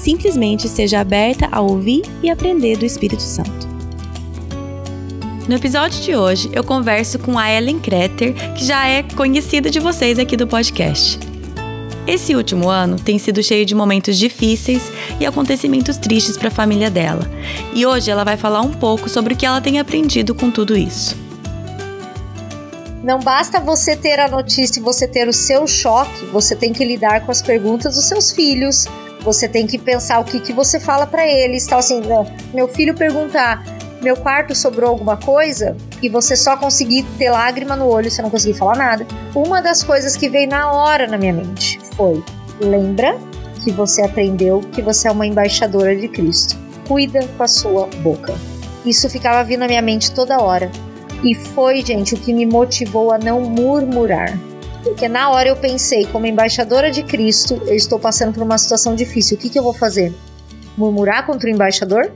Simplesmente seja aberta a ouvir e aprender do Espírito Santo. No episódio de hoje, eu converso com a Ellen Kreter, que já é conhecida de vocês aqui do podcast. Esse último ano tem sido cheio de momentos difíceis e acontecimentos tristes para a família dela. E hoje ela vai falar um pouco sobre o que ela tem aprendido com tudo isso. Não basta você ter a notícia e você ter o seu choque, você tem que lidar com as perguntas dos seus filhos. Você tem que pensar o que, que você fala para eles. Então, assim, meu filho perguntar: meu quarto sobrou alguma coisa? E você só conseguir ter lágrima no olho, você não conseguir falar nada. Uma das coisas que veio na hora na minha mente foi: lembra que você aprendeu que você é uma embaixadora de Cristo. Cuida com a sua boca. Isso ficava vindo na minha mente toda hora. E foi, gente, o que me motivou a não murmurar. Porque na hora eu pensei, como embaixadora de Cristo, eu estou passando por uma situação difícil. O que, que eu vou fazer? Murmurar contra o embaixador?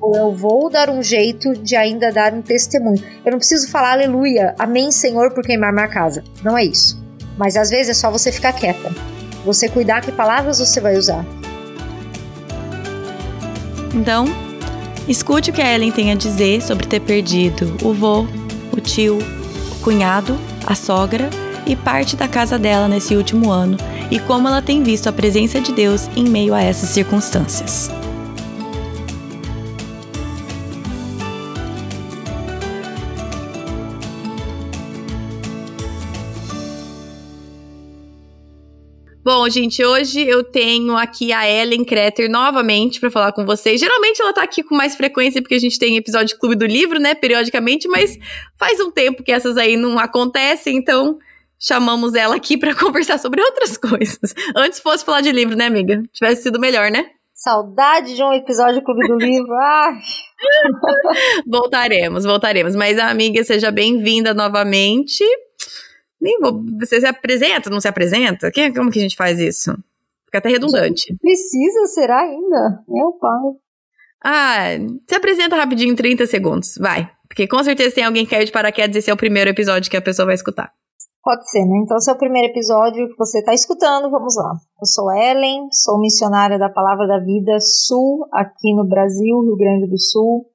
Ou eu vou dar um jeito de ainda dar um testemunho? Eu não preciso falar aleluia, amém, Senhor, por queimar minha casa. Não é isso. Mas às vezes é só você ficar quieta. Você cuidar que palavras você vai usar. Então, escute o que a Ellen tem a dizer sobre ter perdido o vô, o tio, o cunhado, a sogra e parte da casa dela nesse último ano e como ela tem visto a presença de Deus em meio a essas circunstâncias. Bom, gente, hoje eu tenho aqui a Ellen Kreter novamente para falar com vocês. Geralmente ela tá aqui com mais frequência porque a gente tem episódio Clube do Livro, né, periodicamente, mas faz um tempo que essas aí não acontecem, então chamamos ela aqui para conversar sobre outras coisas. Antes fosse falar de livro, né, amiga? Tivesse sido melhor, né? Saudade de um episódio do Clube do Livro. Ai. voltaremos, voltaremos. Mas, amiga, seja bem-vinda novamente. Nem vou. Você se apresenta, não se apresenta? Que, como que a gente faz isso? Fica até redundante. Precisa, será ainda? Meu pai. Ah, se apresenta rapidinho, 30 segundos. Vai. Porque com certeza tem alguém que quer de paraquedas esse é o primeiro episódio que a pessoa vai escutar. Pode ser, né? Então, esse é o primeiro episódio que você está escutando, vamos lá. Eu sou Ellen, sou missionária da Palavra da Vida Sul, aqui no Brasil, Rio Grande do Sul.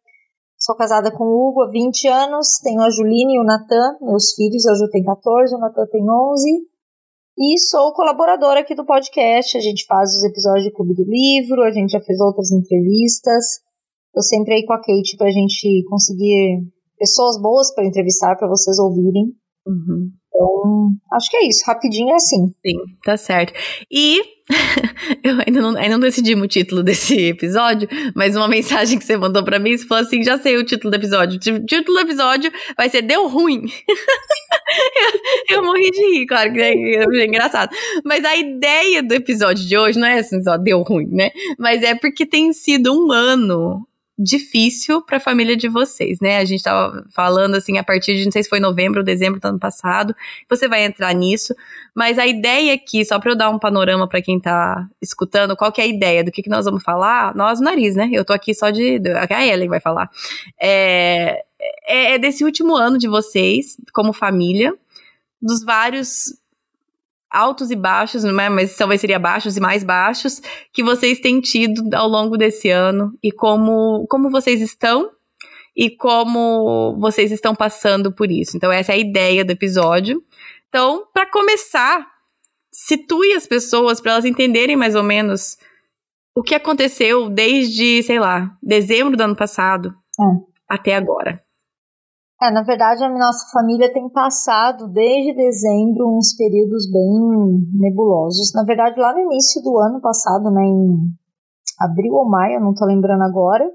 Sou casada com o Hugo há 20 anos, tenho a Juline e o Natan, meus filhos, a Ju tem 14, o Natan tem 11. E sou colaboradora aqui do podcast, a gente faz os episódios de Clube do Livro, a gente já fez outras entrevistas. Eu sempre aí com a Kate para a gente conseguir pessoas boas para entrevistar, para vocês ouvirem. Uhum. Então, acho que é isso. Rapidinho é assim. Sim, tá certo. E eu ainda não, ainda não decidi o título desse episódio, mas uma mensagem que você mandou para mim, você falou assim: já sei o título do episódio. O título do episódio vai ser Deu Ruim. eu, eu, morri de rir, claro que é, é engraçado. Mas a ideia do episódio de hoje não é assim só deu ruim, né? Mas é porque tem sido um ano difícil para a família de vocês, né? A gente estava falando assim a partir de não sei se foi novembro ou dezembro do ano passado. Você vai entrar nisso, mas a ideia aqui, só para eu dar um panorama para quem está escutando, qual que é a ideia do que, que nós vamos falar? Nós, nariz, né? Eu tô aqui só de a Ellen vai falar. É, é, é desse último ano de vocês como família, dos vários altos e baixos, não é? mas talvez seria baixos e mais baixos, que vocês têm tido ao longo desse ano e como, como vocês estão e como vocês estão passando por isso. Então, essa é a ideia do episódio. Então, para começar, situe as pessoas para elas entenderem mais ou menos o que aconteceu desde, sei lá, dezembro do ano passado é. até agora. É, na verdade, a nossa família tem passado desde dezembro uns períodos bem nebulosos. Na verdade, lá no início do ano passado, né, em abril ou maio, não tô lembrando agora,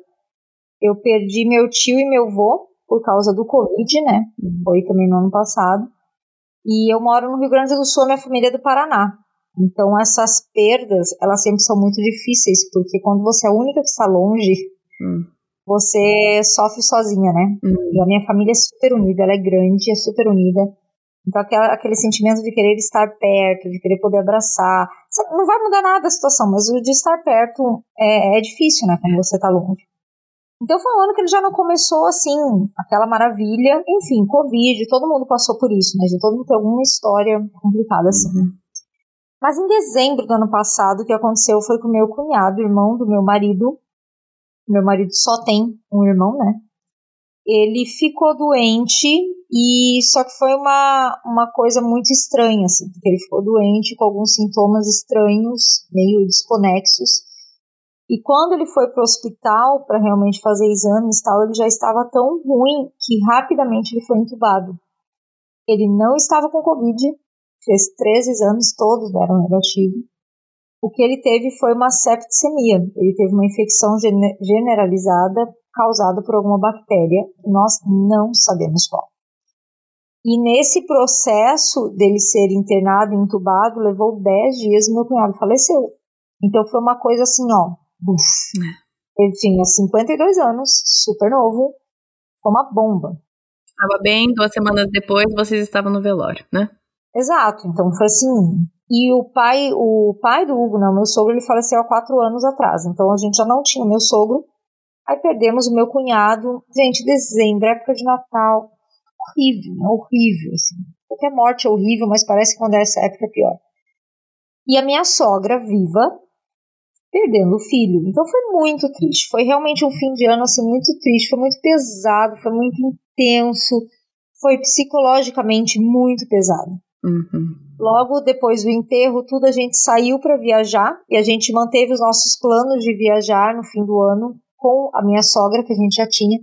eu perdi meu tio e meu avô por causa do Covid, né? Foi também no ano passado. E eu moro no Rio Grande do Sul, minha família é do Paraná. Então essas perdas, elas sempre são muito difíceis, porque quando você é a única que está longe, hum. Você sofre sozinha, né? Hum. E a minha família é super unida, ela é grande, é super unida. Então aquele, aquele sentimento de querer estar perto, de querer poder abraçar, não vai mudar nada a situação, mas o de estar perto é, é difícil, né? Quando você está longe. Então foi um ano que ele já não começou assim, aquela maravilha. Enfim, Covid, todo mundo passou por isso, né? De todo mundo tem alguma história complicada assim. Uhum. Mas em dezembro do ano passado, o que aconteceu foi com o meu cunhado, irmão do meu marido. Meu marido só tem um irmão, né? Ele ficou doente e só que foi uma, uma coisa muito estranha, assim, porque ele ficou doente com alguns sintomas estranhos, meio desconexos e quando ele foi para o hospital para realmente fazer exames tal, ele já estava tão ruim que rapidamente ele foi entubado. Ele não estava com Covid, fez três exames, todos deram negativo. O que ele teve foi uma septicemia. Ele teve uma infecção generalizada causada por alguma bactéria, nós não sabemos qual. E nesse processo dele ser internado e entubado, levou 10 dias e meu cunhado faleceu. Então foi uma coisa assim, ó, Buf. É. Ele tinha 52 anos, super novo, foi uma bomba. Estava bem, duas semanas depois vocês estavam no velório, né? Exato, então foi assim. E o pai, o pai do Hugo, não, meu sogro, ele faleceu há quatro anos atrás, então a gente já não tinha meu sogro. Aí perdemos o meu cunhado. Gente, dezembro, época de Natal, horrível, né? horrível, assim. Qualquer morte é horrível, mas parece que quando é essa época é pior. E a minha sogra, viva, perdendo o filho. Então foi muito triste. Foi realmente um fim de ano assim muito triste, foi muito pesado, foi muito intenso, foi psicologicamente muito pesado. Uhum. Logo depois do enterro, tudo a gente saiu para viajar e a gente manteve os nossos planos de viajar no fim do ano com a minha sogra que a gente já tinha.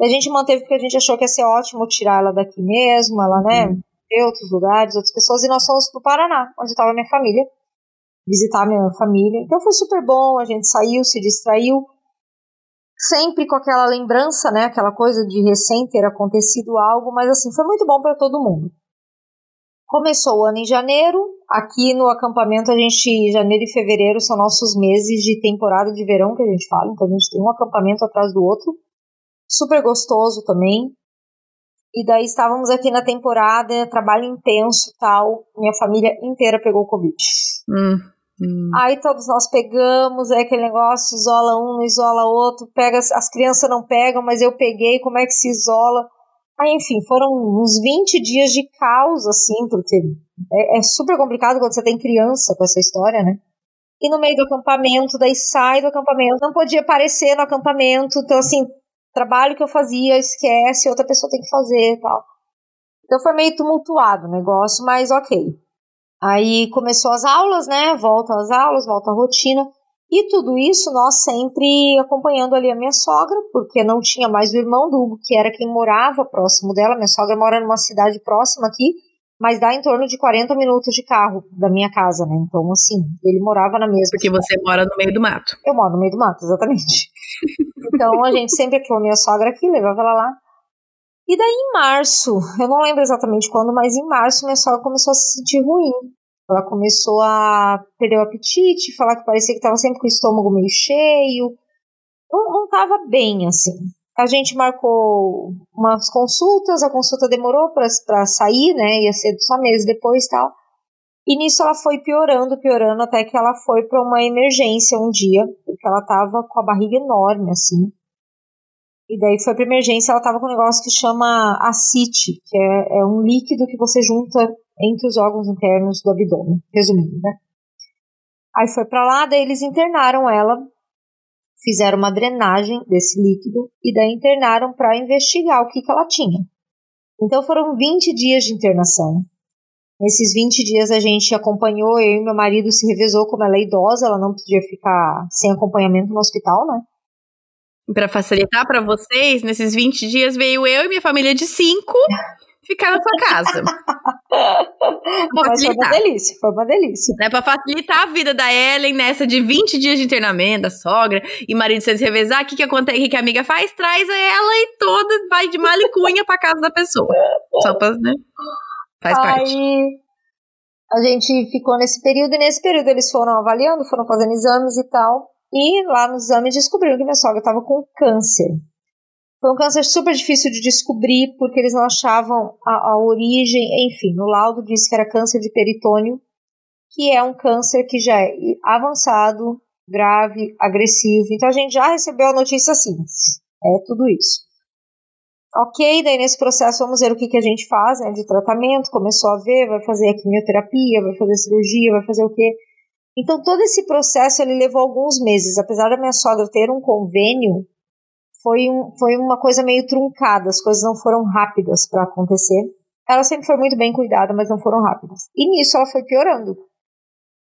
E a gente manteve porque a gente achou que ia ser ótimo tirar ela daqui mesmo, ela, né, uhum. outros lugares, outras pessoas, e nós fomos pro Paraná, onde estava minha família visitar minha família. Então foi super bom, a gente saiu, se distraiu, sempre com aquela lembrança, né, aquela coisa de recém ter acontecido algo, mas assim, foi muito bom para todo mundo. Começou o ano em janeiro, aqui no acampamento a gente, janeiro e fevereiro são nossos meses de temporada de verão que a gente fala, então a gente tem um acampamento atrás do outro, super gostoso também, e daí estávamos aqui na temporada, trabalho intenso tal. Minha família inteira pegou Covid. Hum. Hum. Aí todos nós pegamos, é aquele negócio, isola um, não isola outro, pega, as crianças não pegam, mas eu peguei, como é que se isola? Aí, enfim, foram uns 20 dias de caos, assim, porque é, é super complicado quando você tem criança com essa história, né? E no meio do acampamento, daí sai do acampamento, não podia aparecer no acampamento, então assim, trabalho que eu fazia, esquece, outra pessoa tem que fazer e tal. Então foi meio tumultuado o negócio, mas ok. Aí começou as aulas, né? Voltam as aulas, volta a rotina. E tudo isso nós sempre acompanhando ali a minha sogra, porque não tinha mais o irmão do Hugo, que era quem morava próximo dela. Minha sogra mora numa cidade próxima aqui, mas dá em torno de 40 minutos de carro da minha casa, né? Então, assim, ele morava na mesma. Porque cidade. você mora no meio do mato. Eu moro no meio do mato, exatamente. então, a gente sempre a minha sogra aqui, levava ela lá. E daí em março, eu não lembro exatamente quando, mas em março minha sogra começou a se sentir ruim. Ela começou a perder o apetite, falar que parecia que estava sempre com o estômago meio cheio. Não, não tava bem, assim. A gente marcou umas consultas, a consulta demorou para sair, né? Ia ser só meses depois tal. E nisso ela foi piorando, piorando, até que ela foi para uma emergência um dia, porque ela tava com a barriga enorme, assim. E daí foi pra emergência, ela tava com um negócio que chama acite, que é, é um líquido que você junta entre os órgãos internos do abdômen, resumindo, né? Aí foi para lá, daí eles internaram ela, fizeram uma drenagem desse líquido e daí internaram para investigar o que, que ela tinha. Então foram 20 dias de internação. Nesses 20 dias a gente acompanhou, eu e meu marido se revezou, como ela é idosa, ela não podia ficar sem acompanhamento no hospital, né? Para facilitar para vocês, nesses 20 dias veio eu e minha família de cinco ficar na sua casa. Não, mas foi uma delícia, foi uma delícia. Né, pra facilitar a vida da Ellen nessa de 20 dias de internamento, da sogra e marido se revezar, o que que acontece, o que, a amiga faz? Traz ela e toda, vai de malicunha pra casa da pessoa. Só pra, né? Faz Aí, parte. A gente ficou nesse período e nesse período eles foram avaliando, foram fazendo exames e tal. E lá no exame descobriram que minha sogra estava com câncer. Foi um câncer super difícil de descobrir porque eles não achavam a, a origem, enfim, no laudo disse que era câncer de peritônio, que é um câncer que já é avançado, grave, agressivo. Então a gente já recebeu a notícia assim, é tudo isso. Ok, daí nesse processo vamos ver o que, que a gente faz né, de tratamento. Começou a ver, vai fazer a quimioterapia, vai fazer cirurgia, vai fazer o quê? Então todo esse processo ele levou alguns meses. Apesar da minha sogra ter um convênio, foi, um, foi uma coisa meio truncada, as coisas não foram rápidas para acontecer. Ela sempre foi muito bem cuidada, mas não foram rápidas. E nisso ela foi piorando.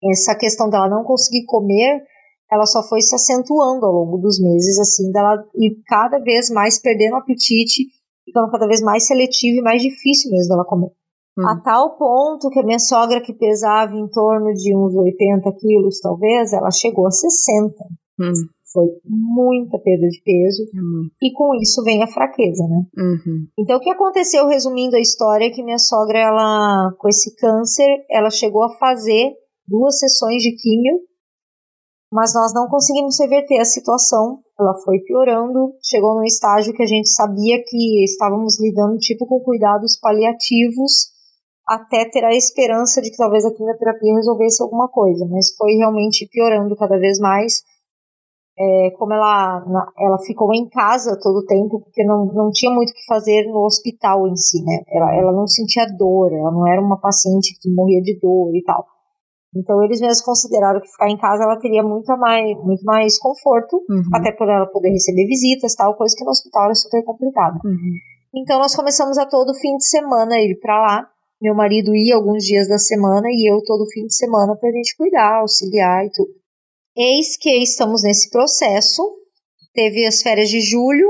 Essa questão dela não conseguir comer, ela só foi se acentuando ao longo dos meses, assim, dela ir cada vez mais perdendo o apetite, ficando cada vez mais seletiva e mais difícil mesmo dela comer. Hum. A tal ponto que a minha sogra, que pesava em torno de uns 80 quilos, talvez, ela chegou a 60. Hum foi muita perda de peso uhum. e com isso vem a fraqueza, né? Uhum. Então o que aconteceu, resumindo a história, é que minha sogra, ela com esse câncer, ela chegou a fazer duas sessões de químio, mas nós não conseguimos reverter a situação. Ela foi piorando, chegou num estágio que a gente sabia que estávamos lidando tipo com cuidados paliativos até ter a esperança de que talvez a quimioterapia resolvesse alguma coisa, mas foi realmente piorando cada vez mais é, como ela, ela ficou em casa todo o tempo, porque não, não tinha muito o que fazer no hospital em si, né? Ela, ela não sentia dor, ela não era uma paciente que morria de dor e tal. Então eles mesmos consideraram que ficar em casa ela teria muito mais, muito mais conforto, uhum. até por ela poder receber visitas, tal, coisa que no hospital era super complicada. Uhum. Então nós começamos a todo fim de semana ir para lá. Meu marido ia alguns dias da semana e eu todo fim de semana pra gente cuidar, auxiliar e tudo. Eis que estamos nesse processo. Teve as férias de julho.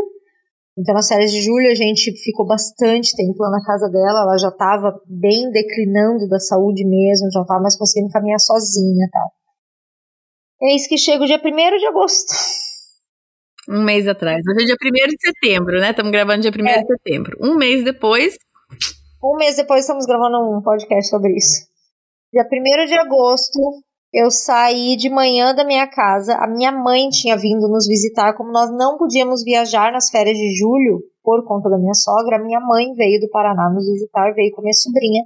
Então, nas férias de julho, a gente ficou bastante tempo lá na casa dela. Ela já estava bem declinando da saúde mesmo, já não estava mais conseguindo caminhar sozinha e tal. Eis que chega o dia 1 de agosto. Um mês atrás. Hoje é dia 1 de setembro, né? Estamos gravando dia 1 é. de setembro. Um mês depois. Um mês depois estamos gravando um podcast sobre isso. Dia 1 de agosto, eu saí de manhã da minha casa, a minha mãe tinha vindo nos visitar, como nós não podíamos viajar nas férias de julho por conta da minha sogra, a minha mãe veio do Paraná nos visitar, veio com minha sobrinha.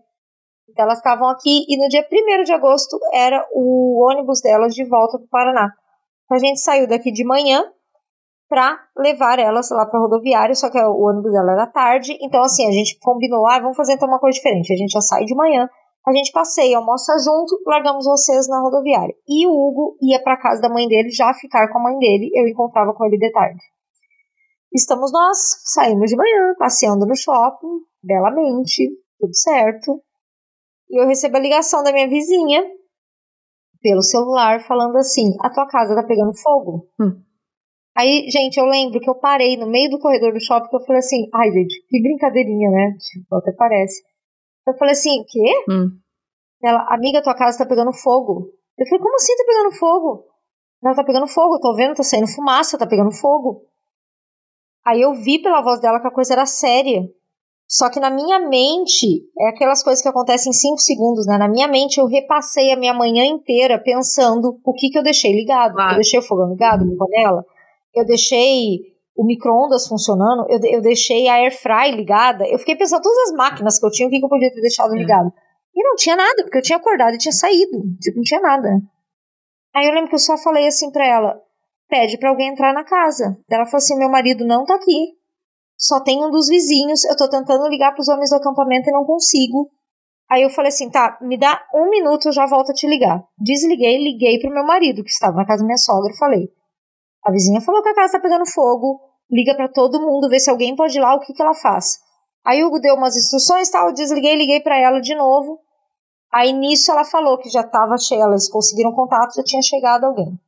Então elas estavam aqui e no dia 1 de agosto era o ônibus delas de volta para o Paraná. Então a gente saiu daqui de manhã para levar elas lá para rodoviária, só que o ônibus dela era tarde, então assim, a gente combinou, ah, vamos fazer então uma coisa diferente, a gente já sai de manhã, a gente passeia, almoça junto, largamos vocês na rodoviária. E o Hugo ia para casa da mãe dele, já ficar com a mãe dele, eu encontrava com ele de tarde. Estamos nós, saímos de manhã, passeando no shopping, belamente, tudo certo. E eu recebo a ligação da minha vizinha pelo celular falando assim: a tua casa tá pegando fogo? Hum. Aí, gente, eu lembro que eu parei no meio do corredor do shopping que eu falei assim: ai, gente, que brincadeirinha, né? Tipo, até parece. Eu falei assim, o quê? Hum. Ela, amiga, tua casa tá pegando fogo. Eu falei, como assim tá pegando fogo? Ela tá pegando fogo, tô vendo, tá saindo fumaça, tá pegando fogo. Aí eu vi pela voz dela que a coisa era séria. Só que na minha mente, é aquelas coisas que acontecem em 5 segundos, né? Na minha mente, eu repassei a minha manhã inteira pensando o que que eu deixei ligado. Eu deixei o fogão ligado, na panela. Eu deixei o micro-ondas funcionando, eu, eu deixei a air fry ligada, eu fiquei pensando todas as máquinas que eu tinha, o que, eu podia ter deixado é. ligado. E não tinha nada, porque eu tinha acordado e tinha saído, tipo, não tinha nada. Aí eu lembro que eu só falei assim pra ela, pede para alguém entrar na casa. Ela falou assim, meu marido não tá aqui, só tem um dos vizinhos, eu tô tentando ligar pros homens do acampamento e não consigo. Aí eu falei assim, tá, me dá um minuto, eu já volto a te ligar. Desliguei, liguei pro meu marido, que estava na casa da minha sogra, e falei, a vizinha falou que a casa tá pegando fogo, liga para todo mundo, vê se alguém pode ir lá, o que, que ela faz. Aí o Hugo deu umas instruções, tal, eu desliguei, liguei para ela de novo. Aí nisso ela falou que já estava cheia, elas conseguiram contato, já tinha chegado alguém.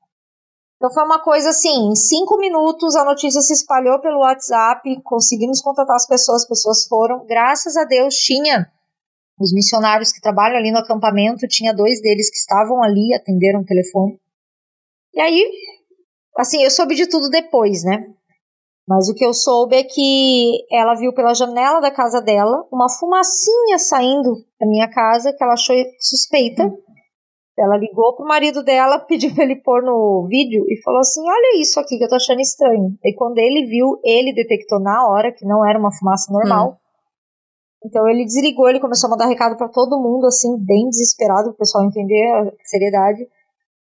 Então foi uma coisa assim, em cinco minutos a notícia se espalhou pelo WhatsApp, conseguimos contatar as pessoas, as pessoas foram. Graças a Deus tinha os missionários que trabalham ali no acampamento, tinha dois deles que estavam ali, atenderam o telefone. E aí Assim, eu soube de tudo depois, né? Mas o que eu soube é que ela viu pela janela da casa dela uma fumacinha saindo da minha casa que ela achou suspeita. Hum. Ela ligou pro marido dela, pediu pra ele pôr no vídeo e falou assim: Olha isso aqui que eu tô achando estranho. E quando ele viu, ele detectou na hora que não era uma fumaça normal. Hum. Então ele desligou, ele começou a mandar recado para todo mundo, assim, bem desesperado, o pessoal entender a seriedade.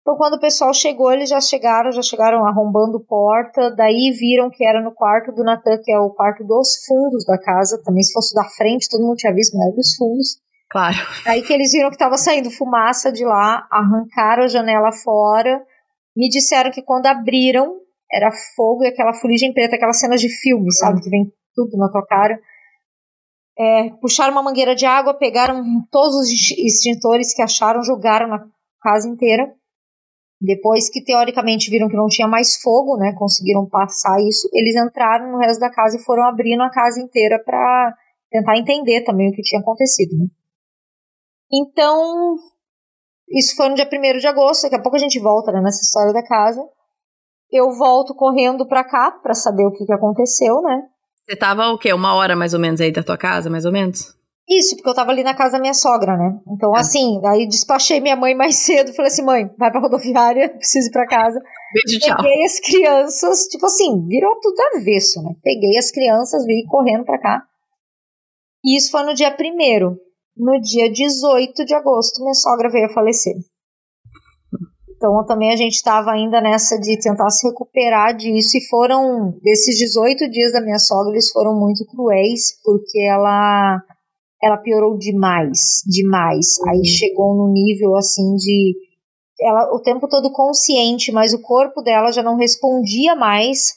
Então, quando o pessoal chegou, eles já chegaram, já chegaram arrombando porta, daí viram que era no quarto do Natan, que é o quarto dos fundos da casa, também se fosse da frente, todo mundo tinha visto, mas era dos fundos. Claro. Aí que eles viram que estava saindo fumaça de lá, arrancaram a janela fora, me disseram que quando abriram, era fogo e aquela fuligem preta, aquelas cenas de filme, sabe, que vem tudo na tua cara. É, puxaram uma mangueira de água, pegaram todos os extintores que acharam, jogaram na casa inteira. Depois que teoricamente viram que não tinha mais fogo, né, conseguiram passar isso, eles entraram no resto da casa e foram abrindo a casa inteira para tentar entender também o que tinha acontecido. Né? Então, isso foi no dia 1 de agosto, daqui a pouco a gente volta né, nessa história da casa. Eu volto correndo para cá para saber o que, que aconteceu, né? Você tava o quê? Uma hora mais ou menos aí da tua casa, mais ou menos? Isso, porque eu tava ali na casa da minha sogra, né? Então, ah. assim, aí despachei minha mãe mais cedo. Falei assim, mãe, vai pra rodoviária, preciso ir pra casa. Beijo, tchau. Peguei as crianças, tipo assim, virou tudo avesso, né? Peguei as crianças, vim correndo pra cá. E isso foi no dia primeiro. No dia 18 de agosto, minha sogra veio a falecer. Então também a gente estava ainda nessa de tentar se recuperar disso e foram desses 18 dias da minha sogra, eles foram muito cruéis porque ela ela piorou demais, demais. Uhum. Aí chegou no nível assim de ela o tempo todo consciente, mas o corpo dela já não respondia mais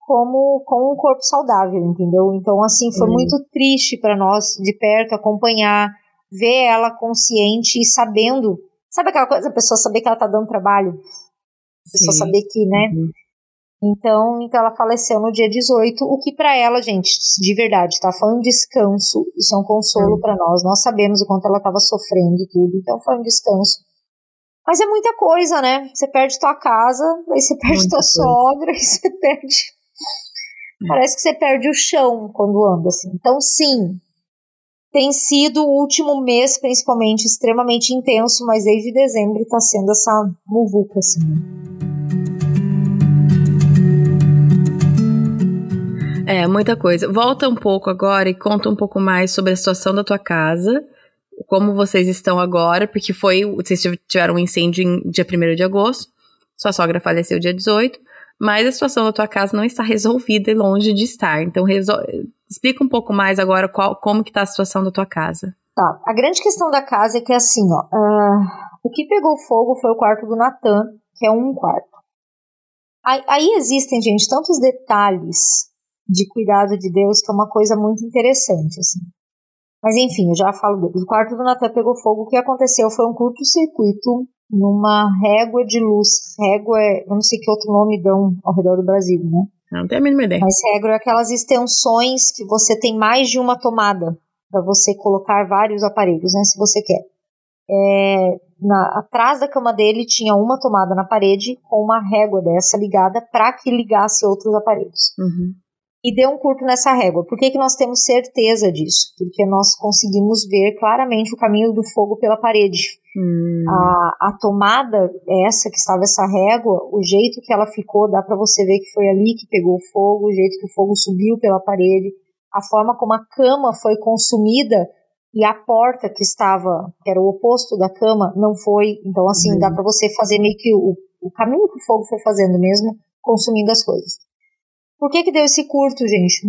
como com um corpo saudável, entendeu? Então assim foi uhum. muito triste para nós de perto acompanhar, ver ela consciente e sabendo, sabe aquela coisa, a pessoa saber que ela tá dando trabalho, a pessoa Sim. saber que, né? Uhum. Então, então ela faleceu no dia 18, o que para ela, gente, de verdade, tá? Foi um descanso, isso é um consolo para nós. Nós sabemos o quanto ela estava sofrendo e tudo, então foi um descanso. Mas é muita coisa, né? Você perde tua casa, aí você perde muita tua coisa. sogra, aí você perde. Hum. Parece que você perde o chão quando anda assim. Então, sim, tem sido o último mês, principalmente, extremamente intenso, mas desde dezembro tá sendo essa muvuca, assim. É, muita coisa. Volta um pouco agora e conta um pouco mais sobre a situação da tua casa, como vocês estão agora, porque foi. Vocês tiveram um incêndio em dia 1 de agosto, sua sogra faleceu dia 18, mas a situação da tua casa não está resolvida e longe de estar. Então, explica um pouco mais agora qual, como que está a situação da tua casa. Tá. A grande questão da casa é que assim, ó. Uh, o que pegou fogo foi o quarto do Natan, que é um quarto. Aí, aí existem, gente, tantos detalhes de cuidado de Deus, que é uma coisa muito interessante, assim. Mas enfim, eu já falo dele. O quarto do Natan pegou fogo. O que aconteceu foi um curto-circuito numa régua de luz. Régua é, eu não sei que outro nome dão ao redor do Brasil, né? Não tenho a mínima ideia. Mas régua é aquelas extensões que você tem mais de uma tomada para você colocar vários aparelhos, né? Se você quer. É, na, atrás da cama dele tinha uma tomada na parede com uma régua dessa ligada para que ligasse outros aparelhos. Uhum e deu um curto nessa régua. Por que, que nós temos certeza disso? Porque nós conseguimos ver claramente o caminho do fogo pela parede. Hum. A, a tomada, essa que estava essa régua, o jeito que ela ficou, dá para você ver que foi ali que pegou fogo, o jeito que o fogo subiu pela parede, a forma como a cama foi consumida e a porta que estava, que era o oposto da cama, não foi. Então, assim, hum. dá para você fazer meio que o, o caminho que o fogo foi fazendo mesmo, consumindo as coisas. Por que, que deu esse curto, gente?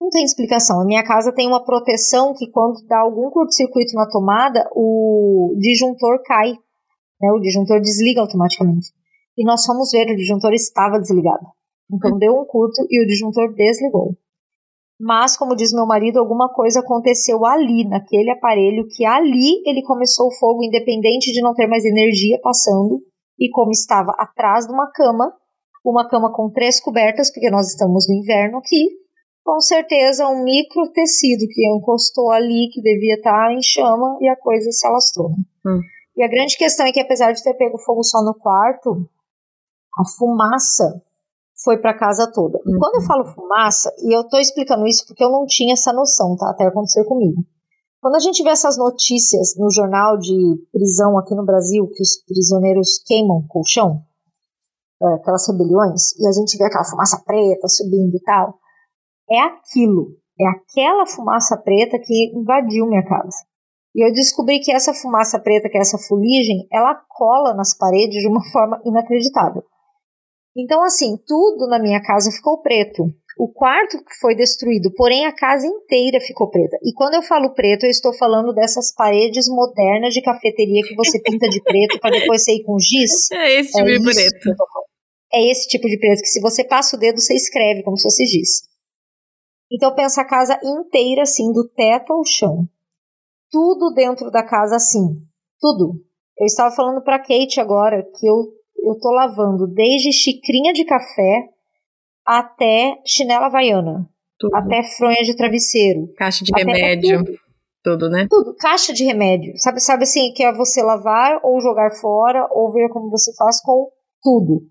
Não tem explicação. A minha casa tem uma proteção que quando dá algum curto-circuito na tomada, o disjuntor cai. Né? O disjuntor desliga automaticamente. E nós fomos ver, o disjuntor estava desligado. Então deu um curto e o disjuntor desligou. Mas, como diz meu marido, alguma coisa aconteceu ali, naquele aparelho, que ali ele começou o fogo, independente de não ter mais energia passando, e como estava atrás de uma cama, uma cama com três cobertas, porque nós estamos no inverno aqui, com certeza um micro tecido que encostou ali, que devia estar em chama, e a coisa se alastrou. Hum. E a grande questão é que, apesar de ter pego fogo só no quarto, a fumaça foi para casa toda. E quando eu falo fumaça, e eu tô explicando isso porque eu não tinha essa noção, tá? Até acontecer comigo. Quando a gente vê essas notícias no jornal de prisão aqui no Brasil, que os prisioneiros queimam colchão, é, aquelas rebeliões, e a gente vê aquela fumaça preta subindo e tal, é aquilo, é aquela fumaça preta que invadiu minha casa. E eu descobri que essa fumaça preta, que é essa fuligem, ela cola nas paredes de uma forma inacreditável. Então, assim, tudo na minha casa ficou preto. O quarto foi destruído, porém a casa inteira ficou preta. E quando eu falo preto, eu estou falando dessas paredes modernas de cafeteria que você pinta de preto para depois sair com giz. É esse tipo é de preto. É esse tipo de preto que se você passa o dedo, você escreve como se fosse giz. Então pensa a casa inteira assim, do teto ao chão. Tudo dentro da casa assim. Tudo. Eu estava falando para Kate agora que eu eu tô lavando desde xicrinha de café até chinela havaiana. Tudo. Até fronha de travesseiro. Caixa de remédio. Tudo. tudo. né? Tudo. Caixa de remédio. Sabe, sabe assim, que é você lavar ou jogar fora ou ver como você faz com tudo.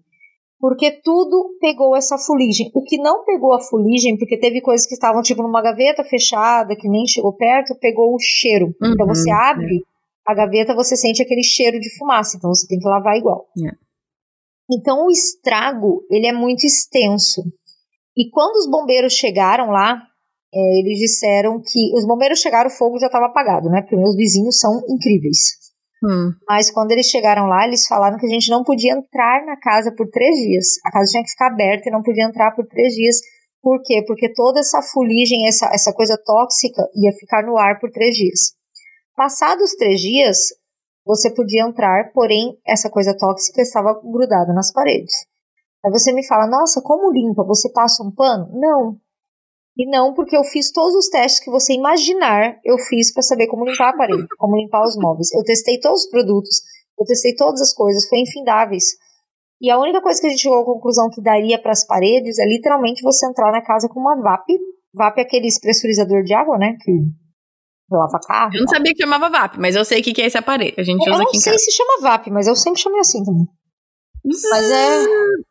Porque tudo pegou essa fuligem. O que não pegou a fuligem, porque teve coisas que estavam tipo numa gaveta fechada, que nem chegou perto, pegou o cheiro. Então, uhum, então você abre é. a gaveta, você sente aquele cheiro de fumaça. Então você tem que lavar igual. É. Então o estrago ele é muito extenso. E quando os bombeiros chegaram lá, é, eles disseram que os bombeiros chegaram, o fogo já estava apagado, né? Porque meus vizinhos são incríveis. Hum. Mas quando eles chegaram lá, eles falaram que a gente não podia entrar na casa por três dias. A casa tinha que ficar aberta e não podia entrar por três dias. Por quê? Porque toda essa fuligem, essa, essa coisa tóxica, ia ficar no ar por três dias. Passados três dias, você podia entrar, porém essa coisa tóxica estava grudada nas paredes. Aí você me fala, nossa, como limpa? Você passa um pano? Não. E não porque eu fiz todos os testes que você imaginar, eu fiz para saber como limpar a parede, como limpar os móveis. Eu testei todos os produtos, eu testei todas as coisas, foi infindáveis. E a única coisa que a gente chegou à conclusão que daria para as paredes é literalmente você entrar na casa com uma VAP. VAP é aquele pressurizador de água, né? Que lava carro. Eu não sabia que chamava VAP, mas eu sei o que é esse aparelho. A gente eu usa aqui em casa. Eu não sei se chama VAP, mas eu sempre chamei assim também. Mas é.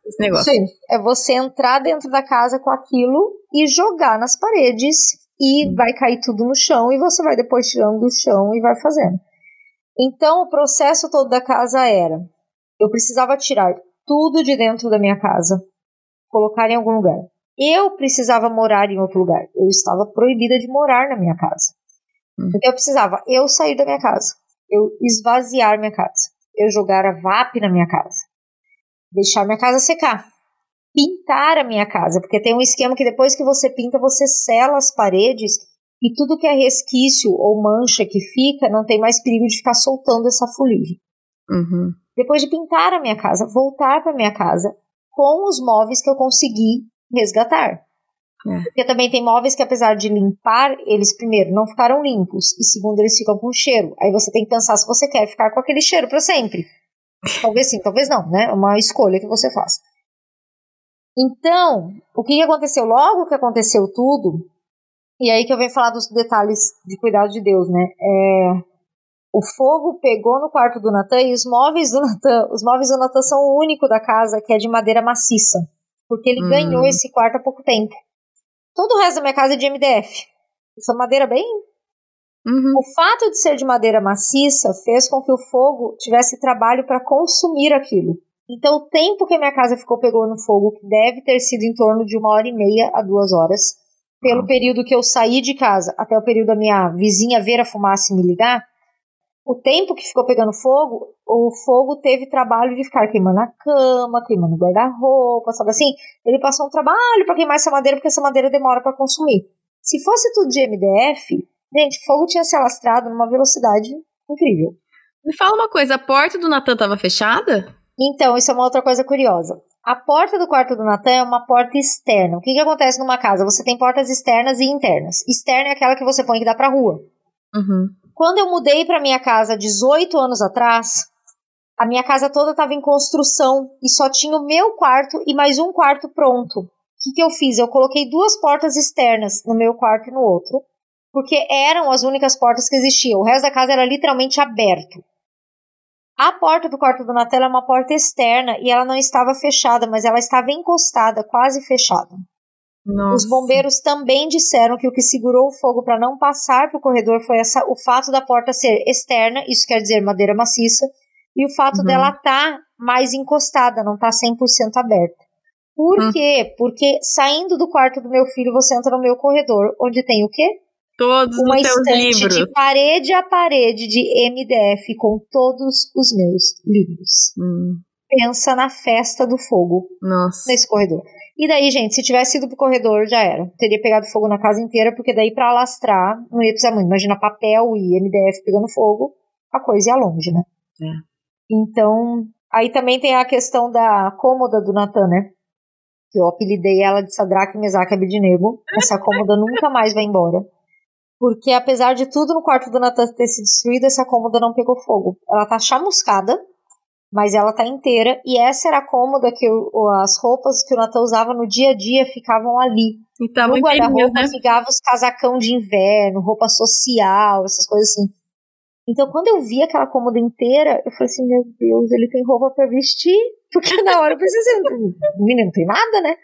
Esse negócio. Sim, é você entrar dentro da casa com aquilo e jogar nas paredes e vai cair tudo no chão e você vai depois tirando do chão e vai fazendo. Então o processo todo da casa era: eu precisava tirar tudo de dentro da minha casa, colocar em algum lugar. Eu precisava morar em outro lugar. Eu estava proibida de morar na minha casa. Hum. Eu precisava eu sair da minha casa, eu esvaziar minha casa, eu jogar a VAP na minha casa, deixar minha casa secar, pintar a minha casa, porque tem um esquema que depois que você pinta, você sela as paredes e tudo que é resquício ou mancha que fica, não tem mais perigo de ficar soltando essa fuligem. Uhum. Depois de pintar a minha casa, voltar para minha casa com os móveis que eu consegui resgatar. É. Porque também tem móveis que, apesar de limpar, eles, primeiro, não ficaram limpos, e segundo, eles ficam com cheiro. Aí você tem que pensar se você quer ficar com aquele cheiro para sempre. Talvez sim, talvez não, né? É uma escolha que você faz. Então, o que aconteceu? Logo que aconteceu tudo, e aí que eu venho falar dos detalhes de cuidado de Deus, né? É, o fogo pegou no quarto do Natan e os móveis do Natan, os móveis do Natan são o único da casa que é de madeira maciça, porque ele hum. ganhou esse quarto há pouco tempo. Todo o resto da minha casa é de MDF. Essa madeira bem. Uhum. O fato de ser de madeira maciça fez com que o fogo tivesse trabalho para consumir aquilo. Então, o tempo que a minha casa ficou pegou no fogo, que deve ter sido em torno de uma hora e meia a duas horas, pelo uhum. período que eu saí de casa até o período da minha vizinha ver a fumaça e me ligar, o tempo que ficou pegando fogo, o fogo teve trabalho de ficar queimando a cama, queimando o guarda-roupa, sabe assim? Ele passou um trabalho para queimar essa madeira, porque essa madeira demora para consumir. Se fosse tudo de MDF, gente, fogo tinha se alastrado numa velocidade incrível. Me fala uma coisa, a porta do Natan estava fechada? Então, isso é uma outra coisa curiosa. A porta do quarto do Natan é uma porta externa. O que, que acontece numa casa? Você tem portas externas e internas. Externa é aquela que você põe que dá pra rua. Uhum. Quando eu mudei para minha casa 18 anos atrás, a minha casa toda estava em construção e só tinha o meu quarto e mais um quarto pronto. O que, que eu fiz? Eu coloquei duas portas externas no meu quarto e no outro, porque eram as únicas portas que existiam. O resto da casa era literalmente aberto. A porta do quarto do Natal é uma porta externa e ela não estava fechada, mas ela estava encostada, quase fechada. Nossa. Os bombeiros também disseram que o que segurou o fogo para não passar para o corredor foi essa, o fato da porta ser externa, isso quer dizer madeira maciça, e o fato Uhum. dela estar tá mais encostada, não tá 100% aberta. Por Hum. quê? Porque saindo do quarto do meu filho, você entra no meu corredor, onde tem o quê? Todos Uma os teus estante livros. de parede a parede de MDF com todos os meus livros. Hum, Pensa na festa do fogo nossa. nesse corredor. E daí, gente, se tivesse ido pro corredor, já era. Teria pegado fogo na casa inteira, porque daí pra alastrar não ia precisar muito. Imagina papel e MDF pegando fogo, a coisa ia longe, né? É. Então, aí também tem a questão da cômoda do Natan, né? Que eu apelidei ela de Sadraque, Mesaque e Abednego. Essa cômoda nunca mais vai embora. Porque apesar de tudo no quarto do Natan ter se destruído, essa cômoda não pegou fogo. Ela tá chamuscada, mas ela tá inteira. E essa era a cômoda que as roupas que o Natan usava no dia a dia ficavam ali. E tá no guarda-roupa né? ficava os casacão de inverno, roupa social, essas coisas assim. Então, quando eu vi aquela cômoda inteira, eu falei assim: Meu Deus, ele tem roupa pra vestir. Porque na hora eu pensei assim: menino, não tem nada, né?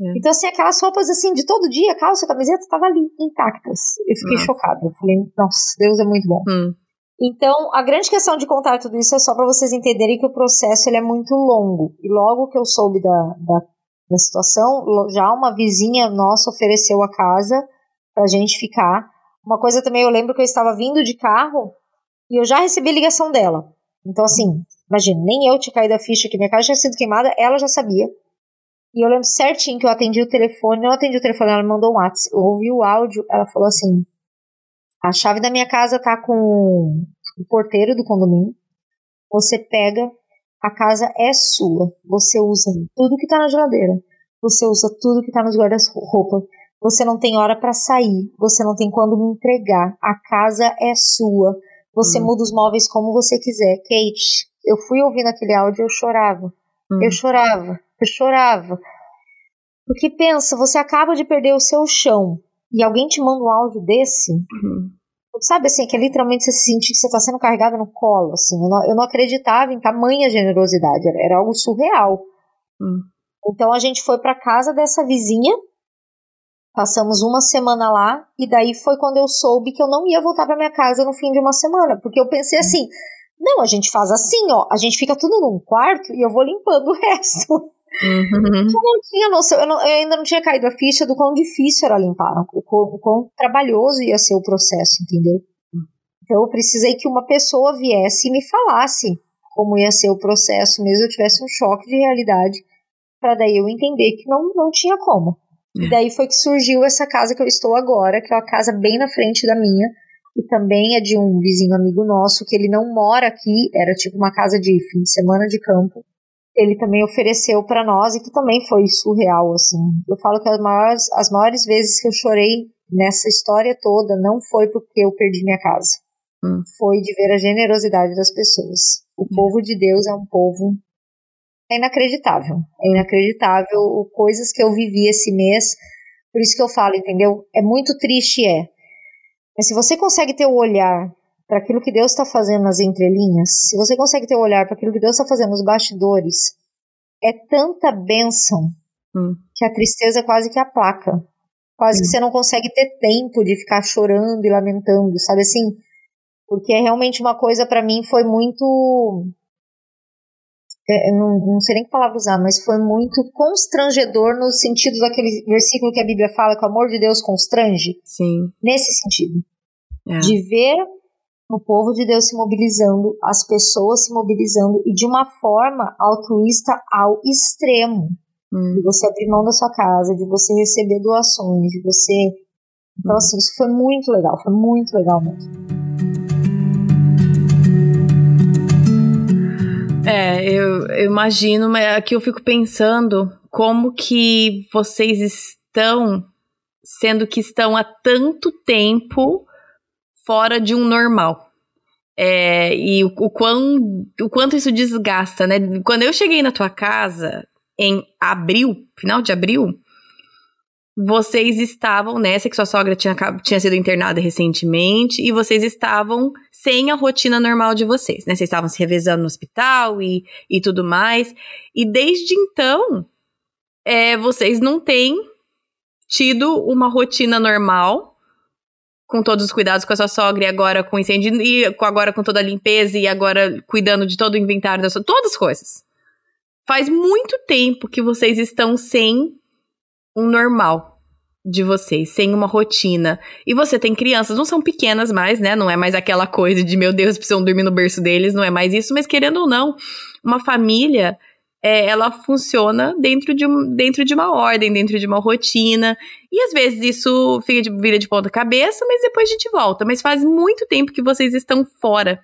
É. Então, assim, aquelas roupas assim de todo dia, calça, camiseta, estavam ali, intactas. Eu fiquei Nossa. chocada. Eu falei: Nossa, Deus é muito bom. Hum, Então, a grande questão de contar tudo isso é só para vocês entenderem que o processo ele é muito longo. E logo que eu soube da, da, da situação, já uma vizinha nossa ofereceu a casa pra gente ficar. Uma coisa também, eu lembro que eu estava vindo de carro e eu já recebi ligação dela. Então, assim, imagina, nem eu tinha caído a ficha que minha casa tinha sido queimada, ela já sabia. E eu lembro certinho que eu atendi o telefone, não atendi o telefone, ela mandou um WhatsApp. Eu ouvi o áudio, ela falou assim: a chave da minha casa tá com o porteiro do condomínio. Você pega, a casa é sua. Você usa tudo que tá na geladeira. Você usa tudo que tá nos guarda-roupa. Você não tem hora para sair. Você não tem quando me entregar. A casa é sua. Você Hum. muda os móveis como você quiser. Kate, eu fui ouvindo aquele áudio, eu chorava. hum. Eu chorava, eu chorava. Porque pensa, você acaba de perder o seu chão e alguém te manda um áudio desse, Uhum. sabe assim, que é literalmente você se sentir que você está sendo carregado no colo, assim. Eu não, eu não acreditava em tamanha generosidade, era, era algo surreal. Hum. Então a gente foi para casa dessa vizinha, passamos uma semana lá e daí foi quando eu soube que eu não ia voltar para minha casa no fim de uma semana, porque eu pensei assim, não, a gente faz assim, ó, a gente fica tudo num quarto e eu vou limpando o resto. Uhum. Eu não tinha noção, eu, não- eu ainda não tinha caído a ficha do quão difícil era limpar, o quão, o quão trabalhoso ia ser o processo, entendeu? Então eu precisei que uma pessoa viesse e me falasse como ia ser o processo, mesmo eu tivesse um choque de realidade, para daí eu entender que não, não tinha como. E daí foi que surgiu essa casa que eu estou agora, que é uma casa bem na frente da minha, e também é de um vizinho amigo nosso, que ele não mora aqui, era tipo uma casa de fim de semana de campo, ele também ofereceu para nós e que também foi surreal, assim. Eu falo que as maiores, as maiores vezes que eu chorei nessa história toda não foi porque eu perdi minha casa. Hum. Foi de ver a generosidade das pessoas. O povo de Deus é um povo é inacreditável. É inacreditável coisas que eu vivi esse mês. Por isso que eu falo, entendeu? É muito triste, é. Mas se você consegue ter o olhar para aquilo que Deus está fazendo nas entrelinhas, se você consegue ter o olhar para aquilo que Deus está fazendo nos bastidores, é tanta bênção Hum. que a tristeza quase que aplaca. Quase que Hum. você não consegue ter tempo de ficar chorando e lamentando, sabe assim? Porque é realmente uma coisa para mim foi muito é, não, não sei nem que palavra usar, mas foi muito constrangedor no sentido daquele versículo que a Bíblia fala que o amor de Deus constrange, Sim. nesse sentido É. de ver o povo de Deus se mobilizando, as pessoas se mobilizando e de uma forma altruísta ao extremo. Hum. De você abrir mão da sua casa, de você receber doações, de você. Então, assim, isso foi muito legal, foi muito legal mesmo. É, eu, eu imagino, mas aqui eu fico pensando como que vocês estão, sendo que estão há tanto tempo fora de um normal. É, e o, o, quão, o quanto isso desgasta, né? Quando eu cheguei na tua casa em abril, final de abril, vocês estavam nessa que sua sogra tinha, tinha sido internada recentemente e vocês estavam sem a rotina normal de vocês, né? Vocês estavam se revezando no hospital e, e tudo mais. E desde então, é, vocês não têm tido uma rotina normal com todos os cuidados com a sua sogra e agora com incêndio e agora com toda a limpeza e agora cuidando de todo o inventário da sua, todas as coisas. Faz muito tempo que vocês estão sem um normal de vocês, sem uma rotina. E você tem crianças, não são pequenas mais, né? Não é mais aquela coisa de, meu Deus, precisam dormir no berço deles, não é mais isso, mas querendo ou não, uma família, é, ela funciona dentro de, dentro de uma ordem, dentro de uma rotina. E às vezes isso fica de, vira de ponta cabeça, mas depois a gente volta. Mas faz muito tempo que vocês estão fora,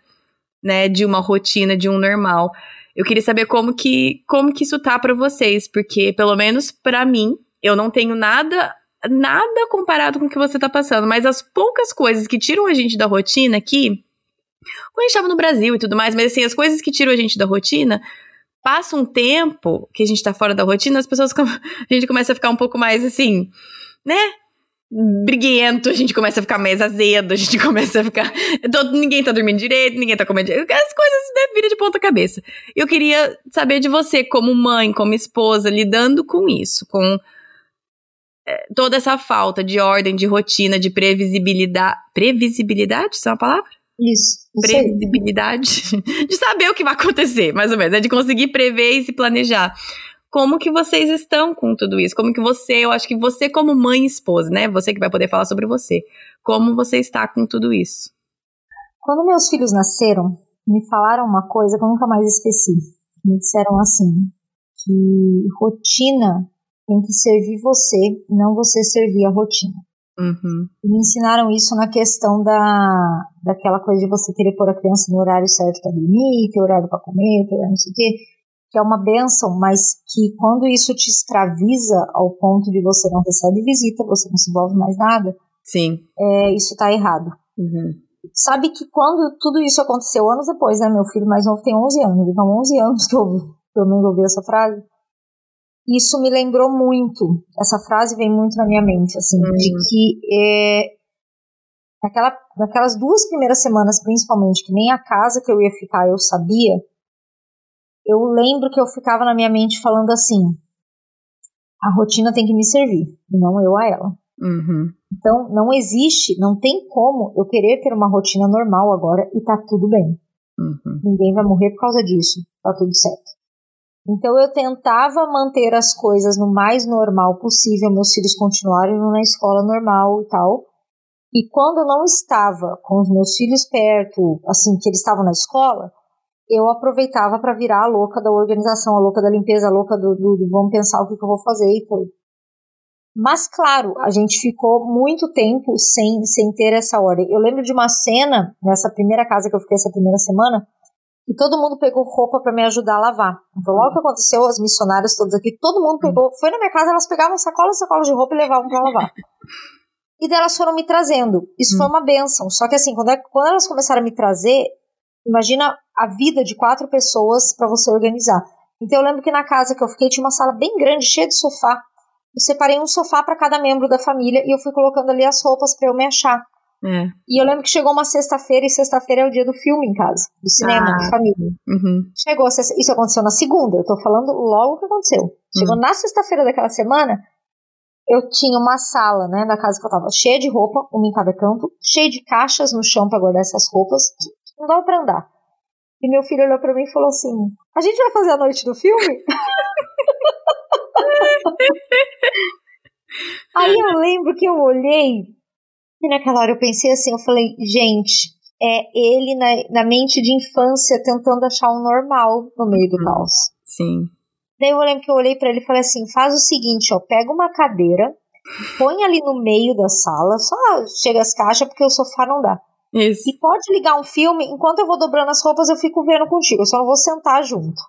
né, de uma rotina, de um normal. Eu queria saber como que, como que isso tá para vocês, porque pelo menos para mim, eu não tenho nada nada comparado com o que você tá passando, mas as poucas coisas que tiram a gente da rotina aqui, quando a gente tava no Brasil e tudo mais, mas assim, as coisas que tiram a gente da rotina, passa um tempo que a gente tá fora da rotina, as pessoas, a gente começa a ficar um pouco mais assim, né? briguento, a gente começa a ficar mais azedo, a gente começa a ficar. Todo, ninguém tá dormindo direito, ninguém tá comendo direito. As coisas né, viram de ponta cabeça. Eu queria saber de você, como mãe, como esposa, lidando com isso, com é, toda essa falta de ordem, de rotina, de previsibilidade. Previsibilidade? Isso é uma palavra? Isso. Previsibilidade. de saber o que vai acontecer, mais ou menos. É de conseguir prever e se planejar como que vocês estão com tudo isso? Como que você, eu acho que você como mãe e esposa, né? Você que vai poder falar sobre você. Como você está com tudo isso? Quando meus filhos nasceram, me falaram uma coisa que eu nunca mais esqueci. Me disseram assim, que rotina tem que servir você, não você servir a rotina. Uhum. E me ensinaram isso na questão da, daquela coisa de você querer pôr a criança no horário certo para dormir, ter horário para comer, ter horário não sei o quê que é uma benção, mas que quando isso te escraviza ao ponto de você não recebe visita, você não se envolve mais nada, sim, é, isso está errado. Uhum. Sabe que quando tudo isso aconteceu anos depois, né? Meu filho mais novo tem 11 anos, então 11 anos que eu pelo menos ouvi essa frase. Isso me lembrou muito, essa frase vem muito na minha mente, assim, uhum. de que é, naquela, naquelas duas primeiras semanas, principalmente, que nem a casa que eu ia ficar eu sabia, eu lembro que eu ficava na minha mente falando assim: a rotina tem que me servir, e não eu a ela. Uhum. Então, não existe, não tem como eu querer ter uma rotina normal agora e tá tudo bem. Uhum. Ninguém vai morrer por causa disso, tá tudo certo. Então, eu tentava manter as coisas no mais normal possível, meus filhos continuarem na escola normal e tal. E quando eu não estava com os meus filhos perto, assim, que eles estavam na escola, eu aproveitava para virar a louca da organização, a louca da limpeza, a louca do, do, do vamos pensar o que, que, eu vou fazer e tudo. Mas, claro, a gente ficou muito tempo sem, sem ter essa ordem. Eu lembro de uma cena, nessa primeira casa que eu fiquei essa primeira semana, que todo mundo pegou roupa para me ajudar a lavar. Então, logo que aconteceu, as missionárias todas aqui, todo mundo pegou. Foi na minha casa, elas pegavam sacolas e sacolas de roupa e levavam para lavar. E delas foram me trazendo. Isso hum. foi uma benção. Só que assim, quando, é, quando elas começaram a me trazer, Imagina a vida de quatro pessoas para você organizar. Então eu lembro que na casa que eu fiquei tinha uma sala bem grande, cheia de sofá. Eu separei um sofá para cada membro da família e eu fui colocando ali as roupas para eu me achar. É. E eu lembro que chegou uma sexta-feira e sexta-feira é o dia do filme em casa, do cinema, ah. de família. Uhum. Chegou isso aconteceu na segunda, eu tô falando logo que aconteceu. Chegou uhum. na sexta-feira daquela semana, eu tinha uma sala, né, na casa que eu tava, cheia de roupa, uma em cada canto, cheia de caixas no chão para guardar essas roupas, não dava pra andar. E meu filho olhou pra mim e falou assim: A gente vai fazer a noite do filme? Aí eu lembro que eu olhei e naquela hora eu pensei assim: eu falei, gente, é ele na, na mente de infância tentando achar um normal no meio do uhum. caos. Sim. Daí eu lembro que eu olhei para ele e falei assim: faz o seguinte, ó, pega uma cadeira, põe ali no meio da sala, só chega as caixas porque o sofá não dá. Isso. E pode ligar um filme, enquanto eu vou dobrando as roupas, eu fico vendo contigo, eu só não vou sentar junto.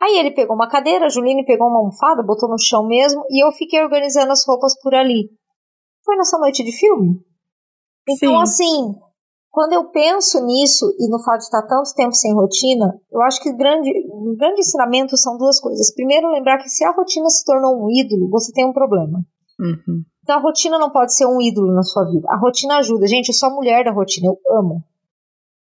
Aí ele pegou uma cadeira, a Juline pegou uma almofada, botou no chão mesmo, e eu fiquei organizando as roupas por ali. Foi nessa noite de filme? Então, Sim. assim, quando eu penso nisso e no fato de estar tanto tempo sem rotina, eu acho que o grande, o grande ensinamento são duas coisas. Primeiro, lembrar que se a rotina se tornou um ídolo, você tem um problema. Uhum. Então a rotina não pode ser um ídolo na sua vida. A rotina ajuda. Gente, eu sou a mulher da rotina, eu amo.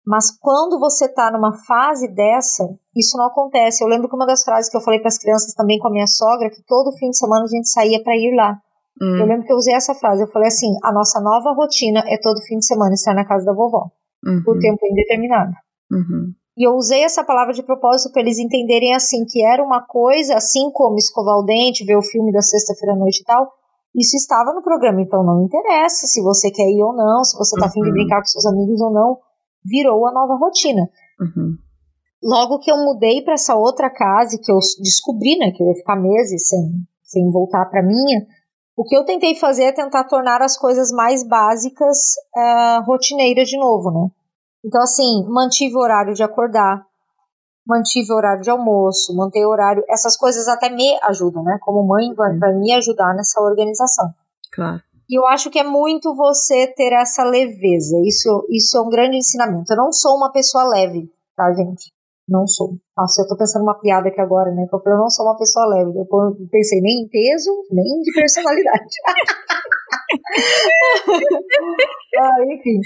Mas quando você tá numa fase dessa, isso não acontece. Eu lembro que uma das frases que eu falei para as crianças também com a minha sogra, que todo fim de semana a gente saía para ir lá. Hum. Eu lembro que eu usei essa frase. Eu falei assim: a nossa nova rotina é todo fim de semana estar na casa da vovó, Uhum. por tempo indeterminado. Uhum. E eu usei essa palavra de propósito para eles entenderem assim que era uma coisa, assim como escovar o dente, ver o filme da sexta-feira à noite e tal. Isso estava no programa, então não interessa se você quer ir ou não, se você tá afim de Uhum. brincar com seus amigos ou não, virou a nova rotina. Uhum. Logo que eu mudei para essa outra casa, e que eu descobri, né, que eu ia ficar meses sem, sem voltar para minha, o que eu tentei fazer é tentar tornar as coisas mais básicas ah, rotineiras de novo, né? Então, assim, mantive o horário de acordar, mantive o horário de almoço, manter o horário. Essas coisas até me ajudam, né? Como mãe, vai, vai me ajudar nessa organização. Claro. E eu acho que é muito você ter essa leveza. Isso, isso é um grande ensinamento. Eu não sou uma pessoa leve, tá, gente? Não sou. Nossa, eu tô pensando uma piada aqui agora, né? Que eu não sou uma pessoa leve. Eu pensei nem em peso, nem de personalidade. ah, enfim.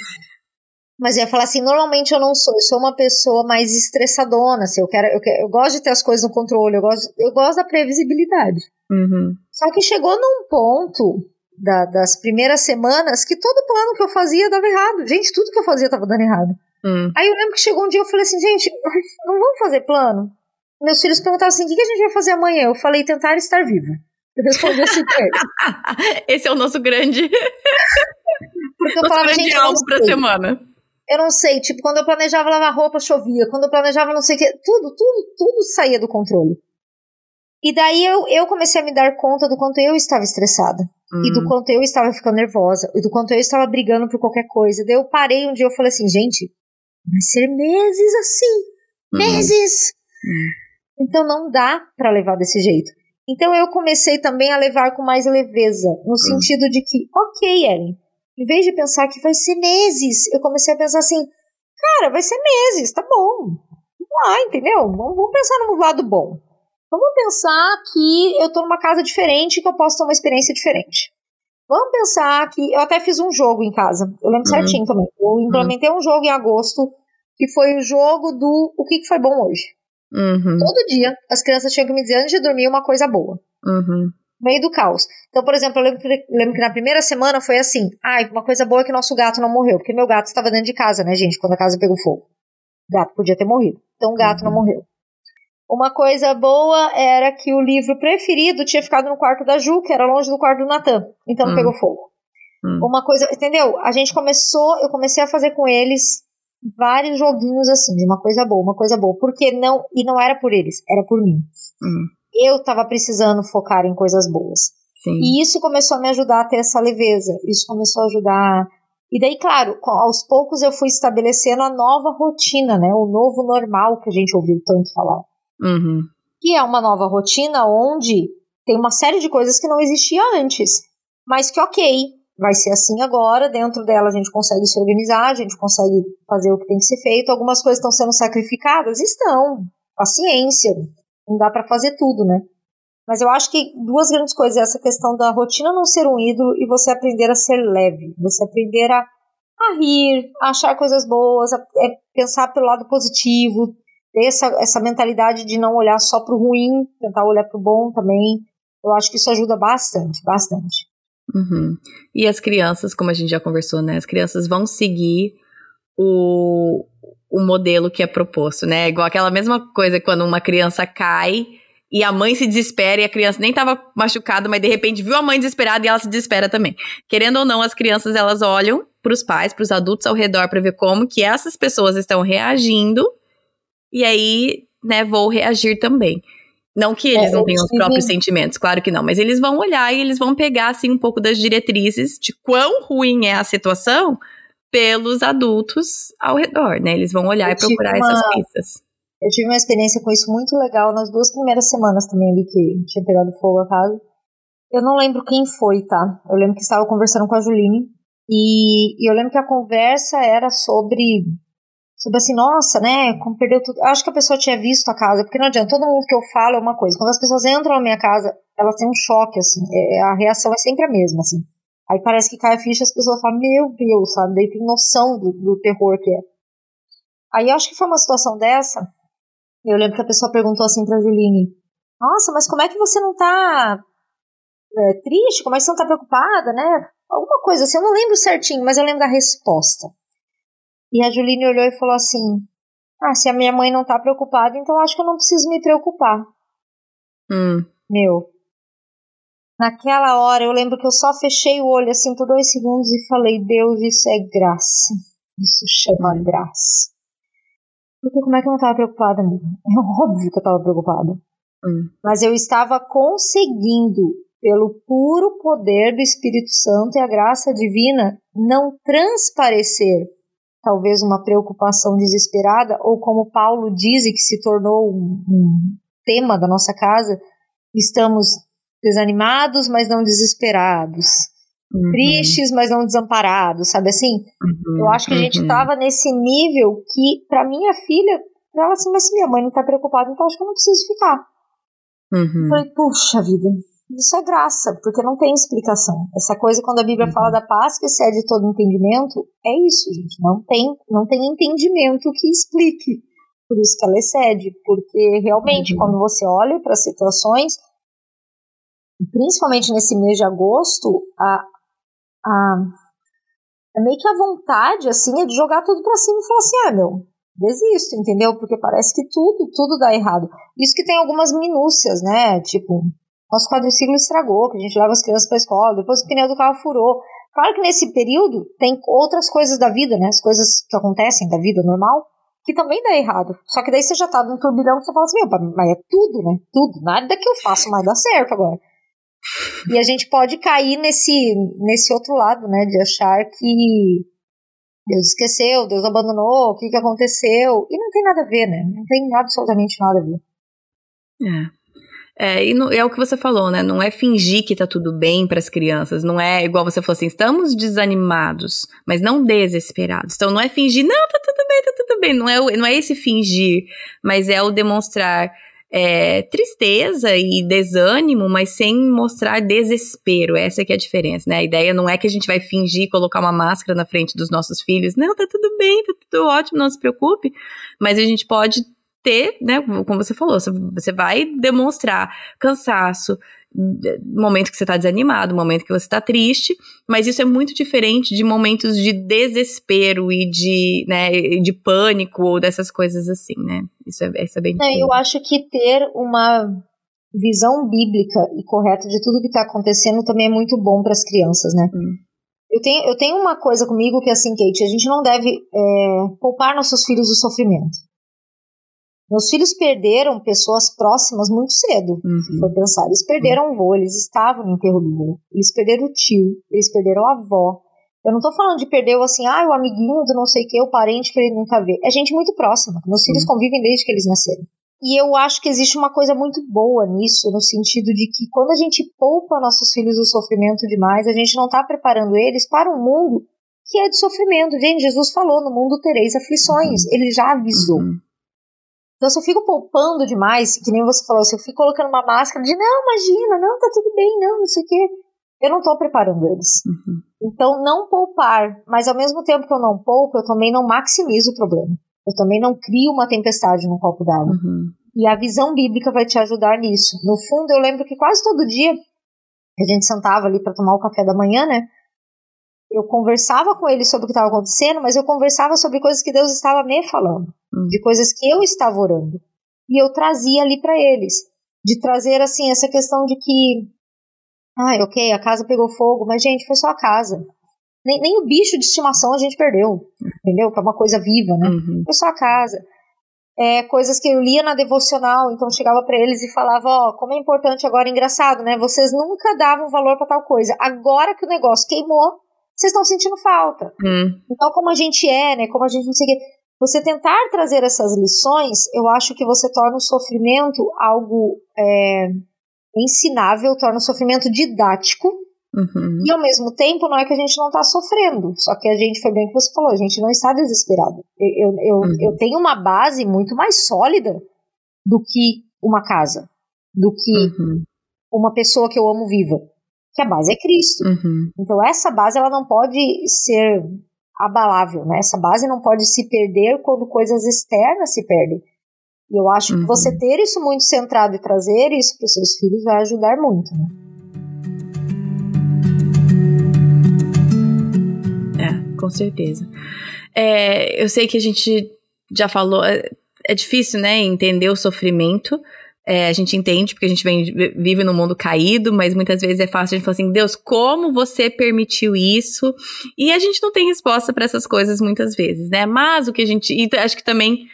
Mas eu ia falar assim, normalmente eu não sou, eu sou uma pessoa mais estressadona, assim, eu quero, eu, quero, eu gosto de ter as coisas no controle, eu gosto, eu gosto da previsibilidade. Uhum. Só que chegou num ponto da- das primeiras semanas que todo plano que eu fazia dava errado. Gente, tudo que eu fazia tava dando errado. Hum. Aí eu lembro que chegou um dia eu falei assim, gente, não vamos fazer plano? Meus filhos perguntavam assim, o que que a gente vai fazer amanhã? Eu falei, tentar estar viva. Eu respondi assim pra eles. Esse é o nosso grande, Porque eu nosso falava, grande alvo pra semana. eu não sei. Tipo, quando eu planejava lavar roupa, chovia. Quando eu planejava não sei o que, tudo, tudo, tudo saía do controle. E daí eu, eu comecei a me dar conta do quanto eu estava estressada. E do Hum. quanto eu estava ficando nervosa. E do quanto eu estava brigando por qualquer coisa. Daí eu parei um dia e falei assim, gente, vai ser meses assim. Hum. Meses! Então não dá pra levar desse jeito. Então eu comecei também a levar com mais leveza. No sentido de que, ok, Ellen, em vez de pensar que vai ser meses, eu comecei a pensar assim, cara, vai ser meses, tá bom. Vamos lá, entendeu? Vamos vamos pensar no lado bom. Vamos pensar que eu tô numa casa diferente, que eu posso ter uma experiência diferente. Vamos pensar que. Eu até fiz um jogo em casa. Eu lembro Uhum. certinho também. Eu implementei um jogo em agosto, que foi o jogo do O que, que foi bom hoje. Uhum. Todo dia, as crianças tinham que me dizer antes de dormir uma coisa boa. Uhum. Meio do caos. Então, por exemplo, eu lembro que, lembro que na primeira semana foi assim: ai, uma coisa boa é que nosso gato não morreu, porque meu gato estava dentro de casa, né, gente, quando a casa pegou fogo. O gato podia ter morrido. Então, o gato não morreu. Uma coisa boa era que o livro preferido tinha ficado no quarto da Ju, que era longe do quarto do Natan. Então, não Hum. pegou fogo. Hum. Uma coisa, entendeu? A gente começou, eu comecei a fazer com eles vários joguinhos assim, de uma coisa boa, uma coisa boa. Porque não, e não era por eles, era por mim. Hum. Eu tava precisando focar em coisas boas. Sim. E isso começou a me ajudar a ter essa leveza. Isso começou a ajudar. E daí, claro, aos poucos eu fui estabelecendo a nova rotina, né? O novo normal que a gente ouviu tanto falar. Uhum. Que é uma nova rotina onde tem uma série de coisas que não existia antes. Mas que, ok, vai ser assim agora. Dentro dela a gente consegue se organizar, a gente consegue fazer o que tem que ser feito. Algumas coisas estão sendo sacrificadas? Estão. Paciência. Não dá pra fazer tudo, né? Mas eu acho que duas grandes coisas. Essa questão da rotina não ser um ídolo e você aprender a ser leve. Você aprender a, a rir, a achar coisas boas, a, é pensar pelo lado positivo. Ter essa, essa mentalidade de não olhar só pro ruim, tentar olhar pro bom também. Eu acho que isso ajuda bastante, bastante. Uhum. E as crianças, como a gente já conversou, né? As crianças vão seguir o, o modelo que é proposto, né? Igual aquela mesma coisa quando uma criança cai e a mãe se desespera e a criança nem estava machucada, mas de repente viu a mãe desesperada e ela se desespera também. Querendo ou não, as crianças elas olham para os pais, para os adultos ao redor para ver como que essas pessoas estão reagindo e aí, né, vou reagir também. Não que eles É, não tenham os próprios sentimentos, claro que não, mas eles vão olhar e eles vão pegar assim um pouco das diretrizes de quão ruim é a situação pelos adultos ao redor, né? Eles vão olhar Eu e procurar uma- essas pistas. Eu tive uma experiência com isso muito legal nas duas primeiras semanas também ali que tinha pegado fogo a casa. Eu não lembro quem foi, tá? Eu lembro que estava conversando com a Juline e, e eu lembro que a conversa era sobre sobre assim, nossa, né, como perdeu tudo. Acho que a pessoa tinha visto a casa, porque não adianta, todo mundo que eu falo é uma coisa. Quando as pessoas entram na minha casa, elas têm um choque, assim, é, a reação é sempre a mesma, assim. Aí parece que cai a ficha, as pessoas falam, meu Deus, sabe? Daí tem noção do, do terror que é. Aí acho que foi uma situação dessa. Eu lembro que a pessoa perguntou assim pra Juline: Nossa, mas como é que você não tá é, triste? Como é que você não tá preocupada, né? Alguma coisa assim, eu não lembro certinho, mas eu lembro da resposta. E a Juline olhou e falou assim: Ah, se a minha mãe não tá preocupada, então acho que eu não preciso me preocupar. Hum. Meu. Naquela hora eu lembro que eu só fechei o olho assim por dois segundos e falei: Deus, isso é graça. Isso chama hum. graça. Porque como é que eu não estava preocupada? É óbvio que eu estava preocupada. Hum. Mas eu estava conseguindo, pelo puro poder do Espírito Santo e a graça divina, não transparecer talvez uma preocupação desesperada, ou como Paulo diz e que se tornou um, um tema da nossa casa, estamos desanimados, mas não desesperados. Uhum. Tristes, mas não desamparados, sabe assim? Uhum, eu acho que a gente uhum. tava nesse nível que, para minha filha, ela assim, mas se minha mãe não tá preocupada, então acho que eu não preciso ficar. Uhum. Eu falei, puxa vida, isso é graça, porque não tem explicação. Essa coisa, quando a Bíblia uhum. fala da paz que excede todo entendimento, é isso, gente. Não tem, não tem entendimento que explique. Por isso que ela excede. Porque realmente, uhum. quando você olha para situações, principalmente nesse mês de agosto, a, a, é meio que a vontade, assim, é de jogar tudo pra cima e falar assim, ah, meu, desisto, entendeu? Porque parece que tudo, tudo dá errado. Isso que tem algumas minúcias, né? Tipo, nosso quadriciclo estragou, que a gente leva as crianças pra escola, depois o pneu do carro furou. Claro que nesse período tem outras coisas da vida, né? As coisas que acontecem da vida normal, que também dá errado. Só que daí você já tá num turbilhão que você fala assim, meu, mas é tudo, né? Tudo. Nada que eu faço mais dá certo agora. E a gente pode cair nesse, nesse outro lado, né? De achar que Deus esqueceu, Deus abandonou, o que, que aconteceu. E não tem nada a ver, né? Não tem absolutamente nada a ver. É. É, e é o que você falou, né? Não é fingir que tá tudo bem para as crianças. Não é igual você falou assim, estamos desanimados, mas não desesperados. Então não é fingir, não, tá tudo bem, tá tudo bem. Não é, não é esse fingir, mas é o demonstrar é, tristeza e desânimo, mas sem mostrar desespero. Essa que é a diferença, né? A ideia não é que a gente vai fingir colocar uma máscara na frente dos nossos filhos. Não, tá tudo bem, tá tudo ótimo, não se preocupe. Mas a gente pode ter, né, como você falou, você vai demonstrar cansaço, momento que você está desanimado, momento que você está triste, mas isso é muito diferente de momentos de desespero e de, né, de pânico ou dessas coisas assim, né? Isso é, isso é bem. É, eu acho que ter uma visão bíblica e correta de tudo que está acontecendo também é muito bom para as crianças, né? Hum. Eu tenho, eu tenho uma coisa comigo que é assim, Kate, a gente não deve é, poupar nossos filhos do sofrimento. Meus filhos perderam pessoas próximas muito cedo, uhum. se for pensar. Eles perderam o vô, eles estavam no enterro do vô. Eles perderam o tio, eles perderam a avó. Eu não tô falando de perder assim, ah, o amiguinho do não sei o que, o parente que ele nunca vê. É gente muito próxima. Meus filhos uhum. convivem desde que eles nasceram. E eu acho que existe uma coisa muito boa nisso, no sentido de que quando a gente poupa nossos filhos do sofrimento demais, a gente não está preparando eles para um mundo que é de sofrimento. Gente, Jesus falou: no mundo tereis aflições. Uhum. Ele já avisou. Uhum. Então, se eu fico poupando demais, que nem você falou, se eu fico colocando uma máscara de não, imagina, não, tá tudo bem, não, não sei o quê, eu não tô preparando eles. Uhum. Então, não poupar, mas ao mesmo tempo que eu não poupo, eu também não maximizo o problema. Eu também não crio uma tempestade no copo d'água. Uhum. E a visão bíblica vai te ajudar nisso. No fundo, eu lembro que quase todo dia a gente sentava ali para tomar o café da manhã, né? eu conversava com ele sobre o que estava acontecendo, mas eu conversava sobre coisas que Deus estava me falando, hum. de coisas que eu estava orando. E eu trazia ali para eles, de trazer assim essa questão de que, ah, ok, a casa pegou fogo, mas gente, foi só a casa. Nem, nem o bicho de estimação a gente perdeu, entendeu? Que é uma coisa viva, né? Uhum. Foi só a casa. É, coisas que eu lia na devocional, então chegava para eles e falava, ó, oh, como é importante agora, engraçado, né? Vocês nunca davam valor para tal coisa. Agora que o negócio queimou, vocês estão sentindo falta. Hum. Então, como a gente é, né? Como a gente não sei Você tentar trazer essas lições, eu acho que você torna o sofrimento algo é, ensinável, torna o sofrimento didático. Uhum. E ao mesmo tempo, não é que a gente não está sofrendo, só que a gente, foi bem que você falou, a gente não está desesperado. Eu, eu, uhum. eu tenho uma base muito mais sólida do que uma casa, do que uhum. uma pessoa que eu amo viva, que a base é Cristo. Uhum. Então essa base ela não pode ser abalável, né? Essa base não pode se perder quando coisas externas se perdem. E eu acho que você uhum. ter isso muito centrado e trazer isso para os seus filhos vai ajudar muito. Né? com certeza. É, eu sei que a gente já falou, é, é difícil, né, entender o sofrimento. É, a gente entende porque a gente vem, vive num mundo caído, mas muitas vezes é fácil a gente falar assim: Deus, como você permitiu isso? E a gente não tem resposta para essas coisas muitas vezes, né? Mas o que a gente. E acho que também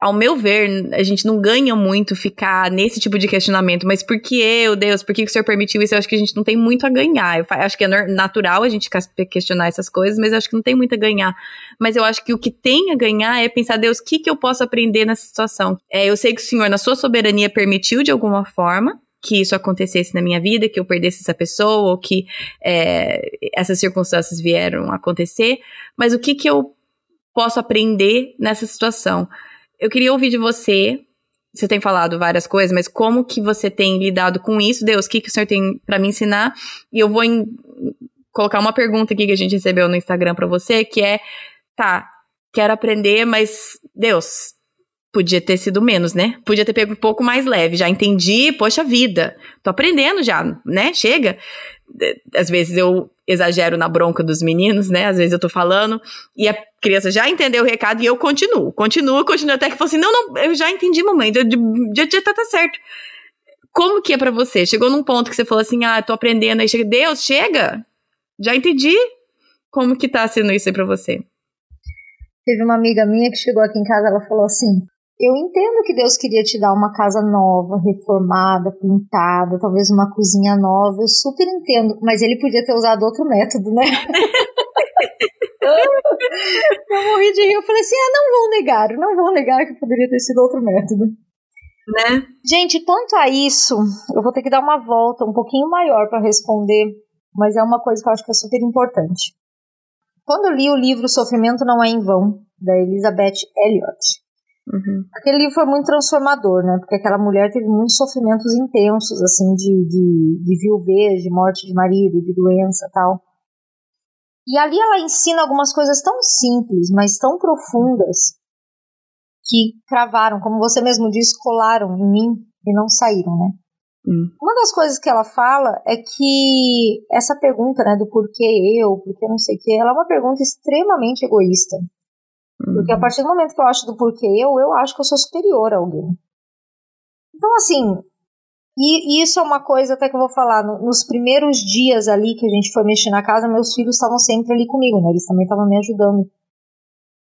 ao meu ver, a gente não ganha muito ficar nesse tipo de questionamento, mas por que eu, Deus, por que o Senhor permitiu isso? Eu acho que a gente não tem muito a ganhar. Eu acho que é natural a gente questionar essas coisas, mas eu acho que não tem muito a ganhar. Mas eu acho que o que tem a ganhar é pensar, Deus, o que, que eu posso aprender nessa situação? É, eu sei que o Senhor, na sua soberania, permitiu de alguma forma, que isso acontecesse na minha vida, que eu perdesse essa pessoa, ou que é, essas circunstâncias vieram acontecer, mas o que, que eu posso aprender nessa situação? Eu queria ouvir de você. Você tem falado várias coisas, mas como que você tem lidado com isso? Deus, o que, que o senhor tem para me ensinar? E eu vou em, colocar uma pergunta aqui que a gente recebeu no Instagram para você, que é: tá, quero aprender, mas Deus, podia ter sido menos, né? Podia ter pego um pouco mais leve. Já entendi, poxa vida, tô aprendendo já, né? Chega. Às vezes eu exagero na bronca dos meninos, né? Às vezes eu tô falando e a criança já entendeu o recado e eu continuo, continuo, continuo até que fala assim: não, não, eu já entendi, mamãe, já, já tá, tá certo. Como que é para você? Chegou num ponto que você falou assim: ah, tô aprendendo, aí chega, Deus, chega, já entendi. Como que tá sendo isso aí pra você? Teve uma amiga minha que chegou aqui em casa, ela falou assim: eu entendo que Deus queria te dar uma casa nova, reformada, pintada, talvez uma cozinha nova, eu super entendo, mas ele podia ter usado outro método, né? eu morri de rir, eu falei assim, ah, não vou negar, não vou negar que poderia ter sido outro método. Né? Gente, quanto a isso, eu vou ter que dar uma volta um pouquinho maior para responder, mas é uma coisa que eu acho que é super importante. Quando eu li o livro Sofrimento Não É Em Vão, da Elizabeth Elliot, Uhum. Aquele livro foi muito transformador, né? Porque aquela mulher teve muitos sofrimentos intensos, assim, de, de, de viuvez, de morte de marido, de doença tal. E ali ela ensina algumas coisas tão simples, mas tão profundas, que cravaram, como você mesmo disse, colaram em mim e não saíram, né? Hum. Uma das coisas que ela fala é que essa pergunta, né, do porquê eu, porquê não sei o quê, ela é uma pergunta extremamente egoísta. Porque a uhum. partir do momento que eu acho do porquê eu, eu acho que eu sou superior a alguém. Então, assim, e, e isso é uma coisa até que eu vou falar. No, nos primeiros dias ali que a gente foi mexer na casa, meus filhos estavam sempre ali comigo, né? Eles também estavam me ajudando.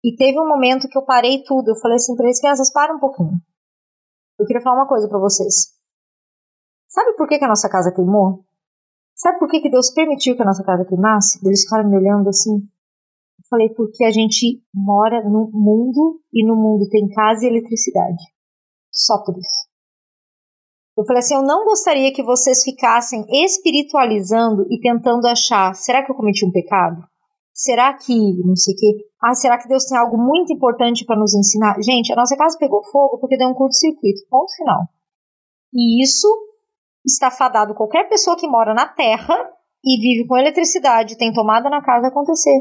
E teve um momento que eu parei tudo. Eu falei assim para eles, crianças, para um pouquinho. Eu queria falar uma coisa para vocês. Sabe por que, que a nossa casa queimou? Sabe por que, que Deus permitiu que a nossa casa queimasse? Eles ficaram me olhando assim. Falei, porque a gente mora no mundo e no mundo tem casa e eletricidade. Só por isso. Eu falei assim: eu não gostaria que vocês ficassem espiritualizando e tentando achar: será que eu cometi um pecado? Será que não sei o quê? Ah, será que Deus tem algo muito importante para nos ensinar? Gente, a nossa casa pegou fogo porque deu um curto-circuito. Ponto final. E isso está fadado qualquer pessoa que mora na Terra e vive com eletricidade, tem tomada na casa acontecer.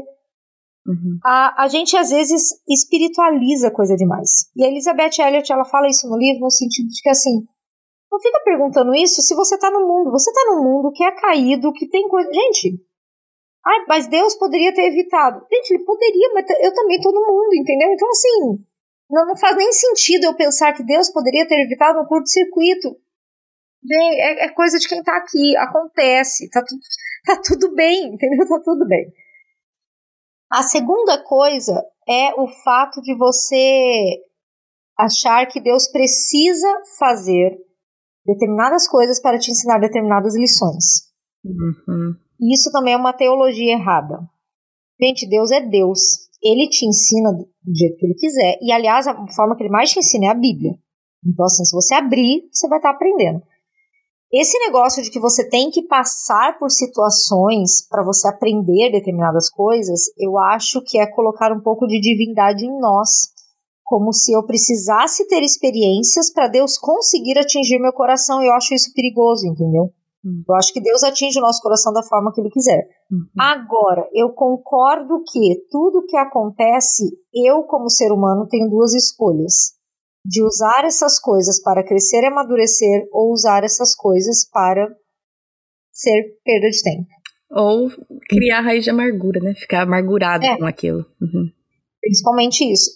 Uhum. A, a gente às vezes espiritualiza coisa demais. E a Elizabeth Elliot ela fala isso no livro no sentido de que assim, não fica perguntando isso se você tá no mundo. Você tá no mundo que é caído, que tem coisa. Gente, ai, mas Deus poderia ter evitado. Gente, ele poderia, mas eu também tô no mundo, entendeu? Então, assim, não, não faz nem sentido eu pensar que Deus poderia ter evitado um curto-circuito. Gente, é, é, coisa de quem tá aqui, acontece, tá, tá tudo bem, entendeu? Tá tudo bem. A segunda coisa é o fato de você achar que Deus precisa fazer determinadas coisas para te ensinar determinadas lições. Uhum. Isso também é uma teologia errada. Gente, Deus é Deus. Ele te ensina do jeito que ele quiser. E, aliás, a forma que ele mais te ensina é a Bíblia. Então, assim, se você abrir, você vai estar aprendendo. Esse negócio de que você tem que passar por situações para você aprender determinadas coisas, eu acho que é colocar um pouco de divindade em nós, como se eu precisasse ter experiências para Deus conseguir atingir meu coração. Eu acho isso perigoso, entendeu? Uhum. Eu acho que Deus atinge o nosso coração da forma que Ele quiser. Uhum. Agora, eu concordo que tudo que acontece, eu, como ser humano, tenho duas escolhas de usar essas coisas para crescer e amadurecer ou usar essas coisas para ser perda de tempo. Ou criar raiz de amargura, né? Ficar amargurado é. com aquilo. Uhum. Principalmente isso.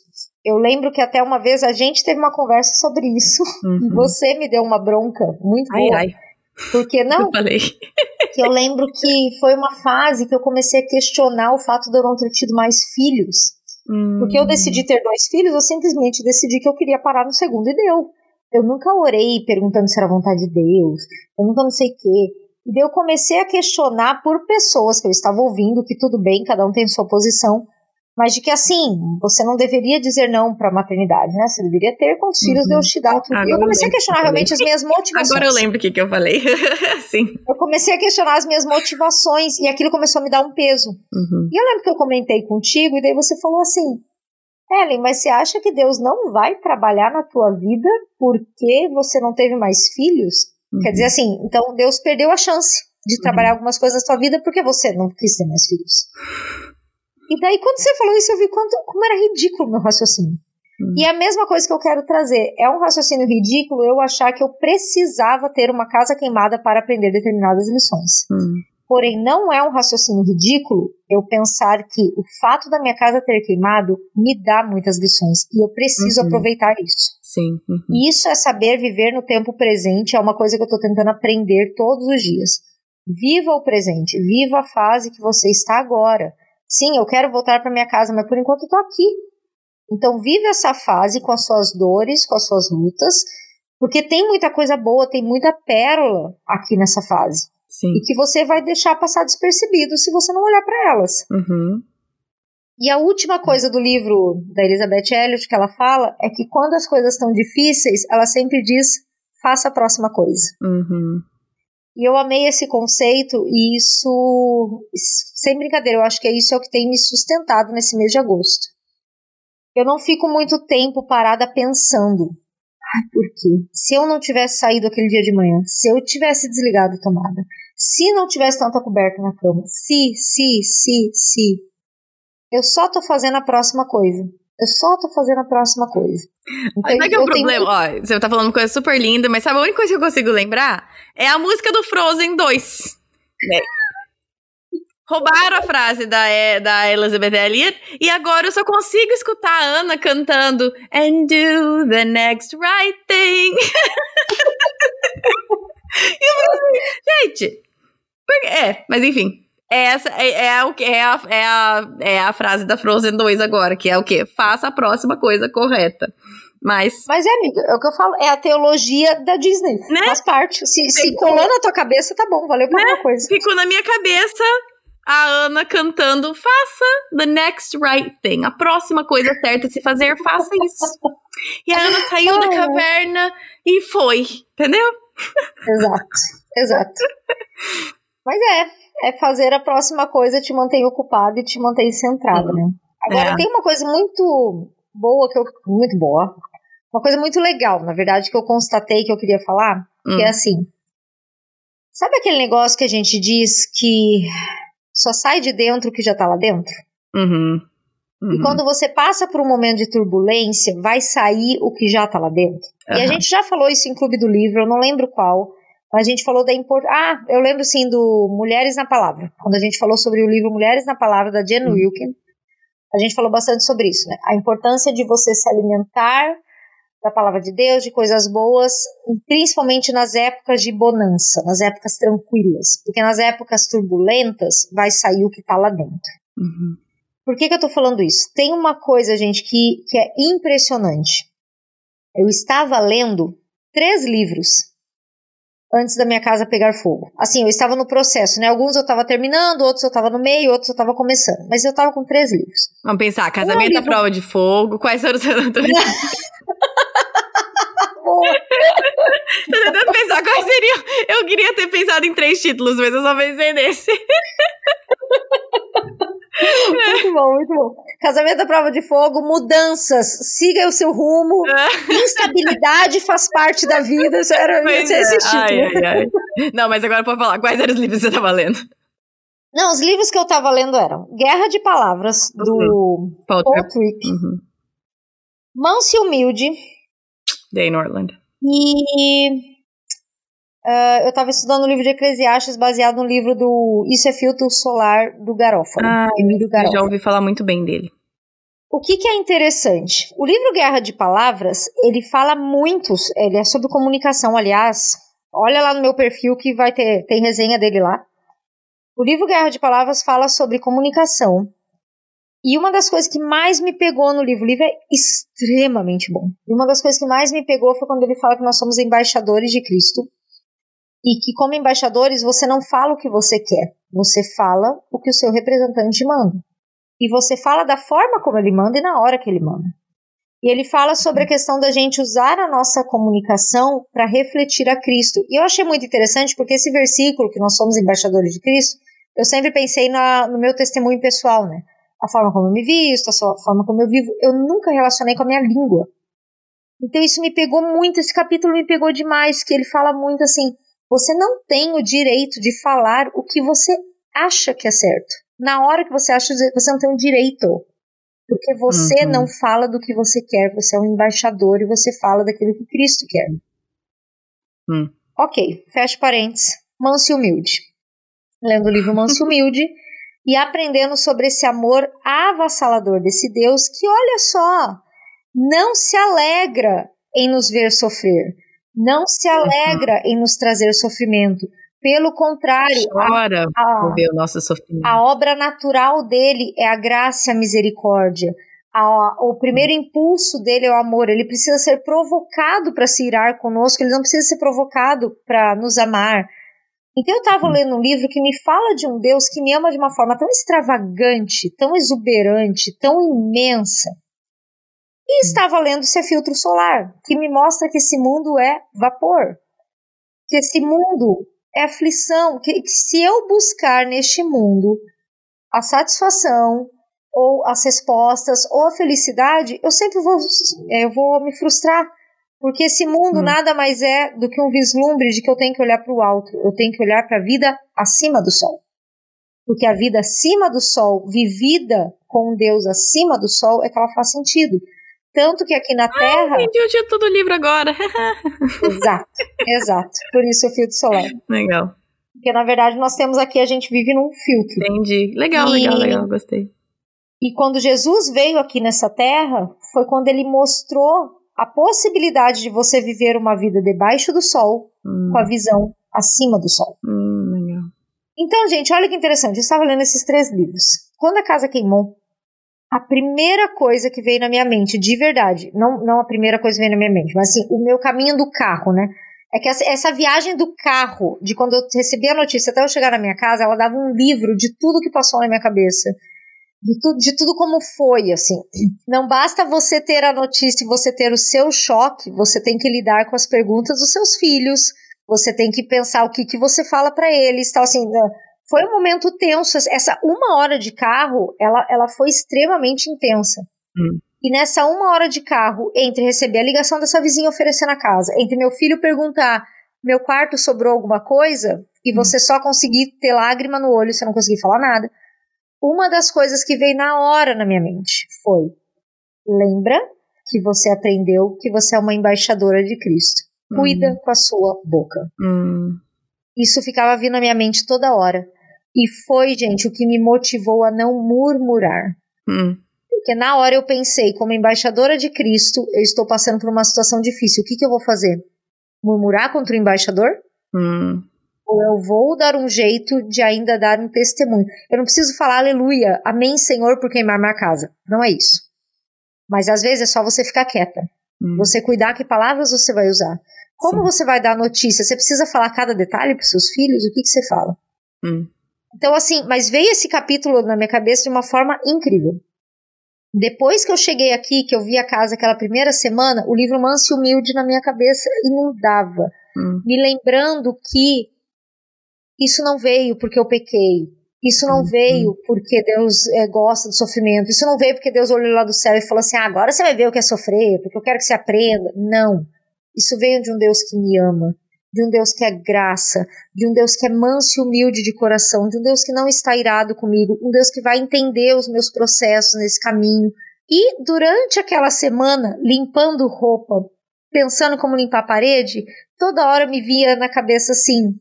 Eu lembro que até uma vez a gente teve uma conversa sobre isso uhum. e você me deu uma bronca muito ai, boa. Ai. Porque não? Eu falei. que eu lembro que foi uma fase que eu comecei a questionar o fato de eu não ter tido mais filhos. Porque eu decidi ter dois filhos, eu simplesmente decidi que eu queria parar no segundo e deu. Eu nunca orei perguntando se era vontade de Deus, eu nunca não sei o quê. E daí eu comecei a questionar por pessoas que eu estava ouvindo, que tudo bem, cada um tem sua posição, mas de que assim, você não deveria dizer não para a maternidade, né? Você deveria ter quantos uhum. filhos Deus te dá. eu comecei eu a questionar realmente as minhas motivações. Agora eu lembro o que, que eu falei. Sim. Eu comecei a questionar as minhas motivações e aquilo começou a me dar um peso. Uhum. E eu lembro que eu comentei contigo e daí você falou assim: Ellen, mas você acha que Deus não vai trabalhar na tua vida porque você não teve mais filhos? Uhum. Quer dizer assim, então Deus perdeu a chance de uhum. trabalhar algumas coisas na tua vida porque você não quis ter mais filhos. E daí, quando você falou isso, eu vi quanto, como era ridículo o meu raciocínio. Hum. E a mesma coisa que eu quero trazer, é um raciocínio ridículo eu achar que eu precisava ter uma casa queimada para aprender determinadas lições. Hum. Porém, não é um raciocínio ridículo eu pensar que o fato da minha casa ter queimado me dá muitas lições e eu preciso uhum. aproveitar isso. Sim. Uhum. Isso é saber viver no tempo presente, é uma coisa que eu estou tentando aprender todos os dias. Viva o presente, viva a fase que você está agora. Sim, eu quero voltar para minha casa, mas por enquanto eu tô aqui. Então vive essa fase com as suas dores, com as suas lutas, porque tem muita coisa boa, tem muita pérola aqui nessa fase. Sim. E que você vai deixar passar despercebido se você não olhar para elas. Uhum. E a última coisa do livro da Elizabeth Elliot que ela fala é que quando as coisas estão difíceis, ela sempre diz: faça a próxima coisa. Uhum. E eu amei esse conceito e isso, sem brincadeira, eu acho que é isso é o que tem me sustentado nesse mês de agosto. Eu não fico muito tempo parada pensando. Ai, por quê? Se eu não tivesse saído aquele dia de manhã, se eu tivesse desligado a tomada, se não tivesse tanta coberta na cama, se, se, se, se. Eu só tô fazendo a próxima coisa. Eu só tô fazendo a próxima coisa. Então, sabe que é o problema? Tenho... Ó, você tá falando coisa super linda, mas sabe a única coisa que eu consigo lembrar? É a música do Frozen 2. Né? Roubaram a frase da, é, da Elizabeth Elliot e agora eu só consigo escutar a Ana cantando And do the next right thing. gente, é, mas enfim, essa é, é, o, é, a, é, a, é a frase da Frozen 2 agora, que é o quê? Faça a próxima coisa correta. Mas. Mas é, amiga, é o que eu falo, é a teologia da Disney. Né? Faz parte. Se, se colou na tua cabeça, tá bom, valeu pra né? alguma coisa. Ficou na minha cabeça a Ana cantando: faça the next right thing. A próxima coisa certa a se fazer, faça isso. E a Ana saiu da caverna e foi, entendeu? Exato, exato. Mas é, é fazer a próxima coisa te mantém ocupado e te mantém centrado, né? Agora, é. tem uma coisa muito boa, que eu, muito boa, uma coisa muito legal, na verdade, que eu constatei que eu queria falar, hum. que é assim, sabe aquele negócio que a gente diz que só sai de dentro o que já tá lá dentro? Uhum. Uhum. E quando você passa por um momento de turbulência, vai sair o que já tá lá dentro. Uhum. E a gente já falou isso em Clube do Livro, eu não lembro qual, a gente falou da importância. Ah, eu lembro sim do Mulheres na Palavra. Quando a gente falou sobre o livro Mulheres na Palavra da Jen uhum. Wilkin, a gente falou bastante sobre isso, né? A importância de você se alimentar da palavra de Deus, de coisas boas, principalmente nas épocas de bonança, nas épocas tranquilas. Porque nas épocas turbulentas vai sair o que está lá dentro. Uhum. Por que, que eu estou falando isso? Tem uma coisa, gente, que, que é impressionante. Eu estava lendo três livros antes da minha casa pegar fogo. Assim, eu estava no processo, né? Alguns eu estava terminando, outros eu estava no meio, outros eu estava comentando. Mas eu estava com três livros. Vamos pensar, casamento à prova de fogo, quais foram os seus... Tô tentando pensar pensar quais seriam. Eu queria ter pensado em três títulos, mas eu só pensei nesse. muito bom, muito bom. Casamento à prova de fogo, mudanças, siga o seu rumo. É. Instabilidade faz parte da vida. Isso era mas, esse título. Ai, ai, ai. Não, mas agora pode falar. Quais eram os livros que você estava lendo? Não, os livros que eu estava lendo eram Guerra de Palavras, do uhum. Paul, Paul Trick. Uhum. Manso e Humilde. Day Norland. E Uh, eu estava estudando o livro de Eclesiastes baseado no livro do Isso é Filtro Solar do Garófalo. Ah, eu já ouvi falar muito bem dele. O que, que, é interessante? O livro Guerra de Palavras, ele fala muito, ele é sobre comunicação, aliás. Olha lá no meu perfil que vai ter, tem resenha dele lá. O livro Guerra de Palavras fala sobre comunicação. E uma das coisas que mais me pegou no livro, o livro é extremamente bom. E uma das coisas que mais me pegou foi quando ele fala que nós somos embaixadores de Cristo e que, como embaixadores, você não fala o que você quer, você fala o que o seu representante manda. E você fala da forma como ele manda e na hora que ele manda. E ele fala sobre a questão da gente usar a nossa comunicação para refletir a Cristo. E eu achei muito interessante porque esse versículo, que nós somos embaixadores de Cristo, eu sempre pensei na, no meu testemunho pessoal, né? A forma como eu me visto, a forma como eu vivo. Eu nunca relacionei com a minha língua. Então isso me pegou muito, esse capítulo me pegou demais, que ele fala muito assim, você não tem o direito de falar o que você acha que é certo. Na hora que você acha, você não tem o direito. Porque você uhum. não fala do que você quer, você é um embaixador e você fala daquilo que Cristo quer. Hum. Ok, fecha parênteses. Manso e humilde. Lendo o livro Manso e Humilde e aprendendo sobre esse amor avassalador desse Deus que, olha só, não se alegra em nos ver sofrer, não se uhum. alegra uhum. em nos trazer sofrimento. Pelo contrário, Chora a, ver o nosso sofrimento. a obra natural dele é a graça e a misericórdia. A, o primeiro impulso dele é o amor. Ele precisa ser provocado para se irar conosco, ele não precisa ser provocado para nos amar. Então eu estava lendo um livro que me fala de um Deus que me ama de uma forma tão extravagante, tão exuberante, tão imensa, e estava lendo esse filtro solar, que me mostra que esse mundo é vapor, que esse mundo é aflição, que, que se eu buscar neste mundo a satisfação ou as respostas ou a felicidade, eu sempre vou, eu vou me frustrar, porque esse mundo hum. nada mais é do que um vislumbre de que eu tenho que olhar para o alto, eu tenho que olhar para a vida acima do sol. Porque a vida acima do sol, vivida com Deus acima do sol, é que ela faz sentido. Tanto que aqui na Terra. Ah, entendi o título do livro agora. exato, exato. Por isso o filtro solar. Legal. Porque na verdade nós temos aqui, a gente vive num filtro. Entendi. Legal, e, legal, legal, gostei. E quando Jesus veio aqui nessa terra, foi quando ele mostrou a possibilidade de você viver uma vida debaixo do sol, hum. com a visão acima do sol. Hum, legal. Então, gente, olha que interessante. Eu estava lendo esses três livros. Quando a casa queimou, a primeira coisa que veio na minha mente, de verdade, não, não a primeira coisa que veio na minha mente, mas assim, o meu caminho do carro, né? É que essa, essa, viagem do carro, de quando eu recebi a notícia até eu chegar na minha casa, ela dava um livro de tudo que passou na minha cabeça. De, tu, de tudo como foi, assim. Não basta você ter a notícia e você ter o seu choque, você tem que lidar com as perguntas dos seus filhos, você tem que pensar o que, que você fala para eles, tal, assim. Né? Foi um momento tenso. Essa uma hora de carro, ela, ela foi extremamente intensa. Hum. E nessa uma hora de carro, entre receber a ligação dessa vizinha oferecendo a casa, entre meu filho perguntar: meu quarto sobrou alguma coisa? E você hum. só conseguir ter lágrima no olho, você não conseguir falar nada. Uma das coisas que veio na hora na minha mente foi: lembra que você aprendeu que você é uma embaixadora de Cristo. Cuida hum. com a sua boca. Hum. Isso ficava vindo na minha mente toda hora. E foi, gente, o que me motivou a não murmurar. Hum. Porque na hora eu pensei, como embaixadora de Cristo, eu estou passando por uma situação difícil. O que, que eu vou fazer? Murmurar contra o embaixador? Hum. Ou eu vou dar um jeito de ainda dar um testemunho? Eu não preciso falar aleluia, amém, Senhor, por queimar minha casa. Não é isso. Mas às vezes é só você ficar quieta. Hum. Você cuidar que palavras você vai usar. Como Sim. você vai dar notícia? Você precisa falar cada detalhe para seus filhos? O que, que você fala? Hum. Então, assim, mas veio esse capítulo na minha cabeça de uma forma incrível. Depois que eu cheguei aqui, que eu vi a casa aquela primeira semana, o livro Manso e Humilde na minha cabeça inundava, hum. me lembrando que isso não veio porque eu pequei, isso não uhum. veio porque Deus é, gosta do sofrimento, isso não veio porque Deus olhou lá do céu e falou assim: ah, agora você vai ver o que é sofrer, porque eu quero que você aprenda. Não. Isso veio de um Deus que me ama, de um Deus que é graça, de um Deus que é manso e humilde de coração, de um Deus que não está irado comigo, um Deus que vai entender os meus processos nesse caminho. E durante aquela semana, limpando roupa, pensando como limpar a parede, toda hora me via na cabeça assim: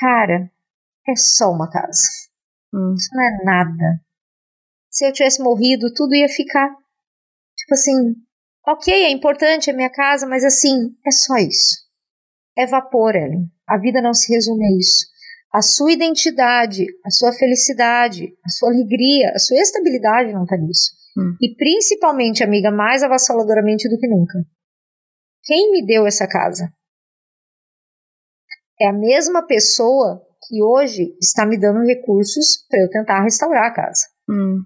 cara, é só uma casa. Hum. Isso não é nada. Se eu tivesse morrido, tudo ia ficar. Tipo assim, ok, é importante, é minha casa, mas assim, é só isso é vapor, Ellen. A vida não se resume a isso. A sua identidade, a sua felicidade, a sua alegria, a sua estabilidade não está nisso. Hum. E principalmente, amiga, mais avassaladoramente do que nunca. Quem me deu essa casa? É a mesma pessoa que hoje está me dando recursos para eu tentar restaurar a casa. Hum.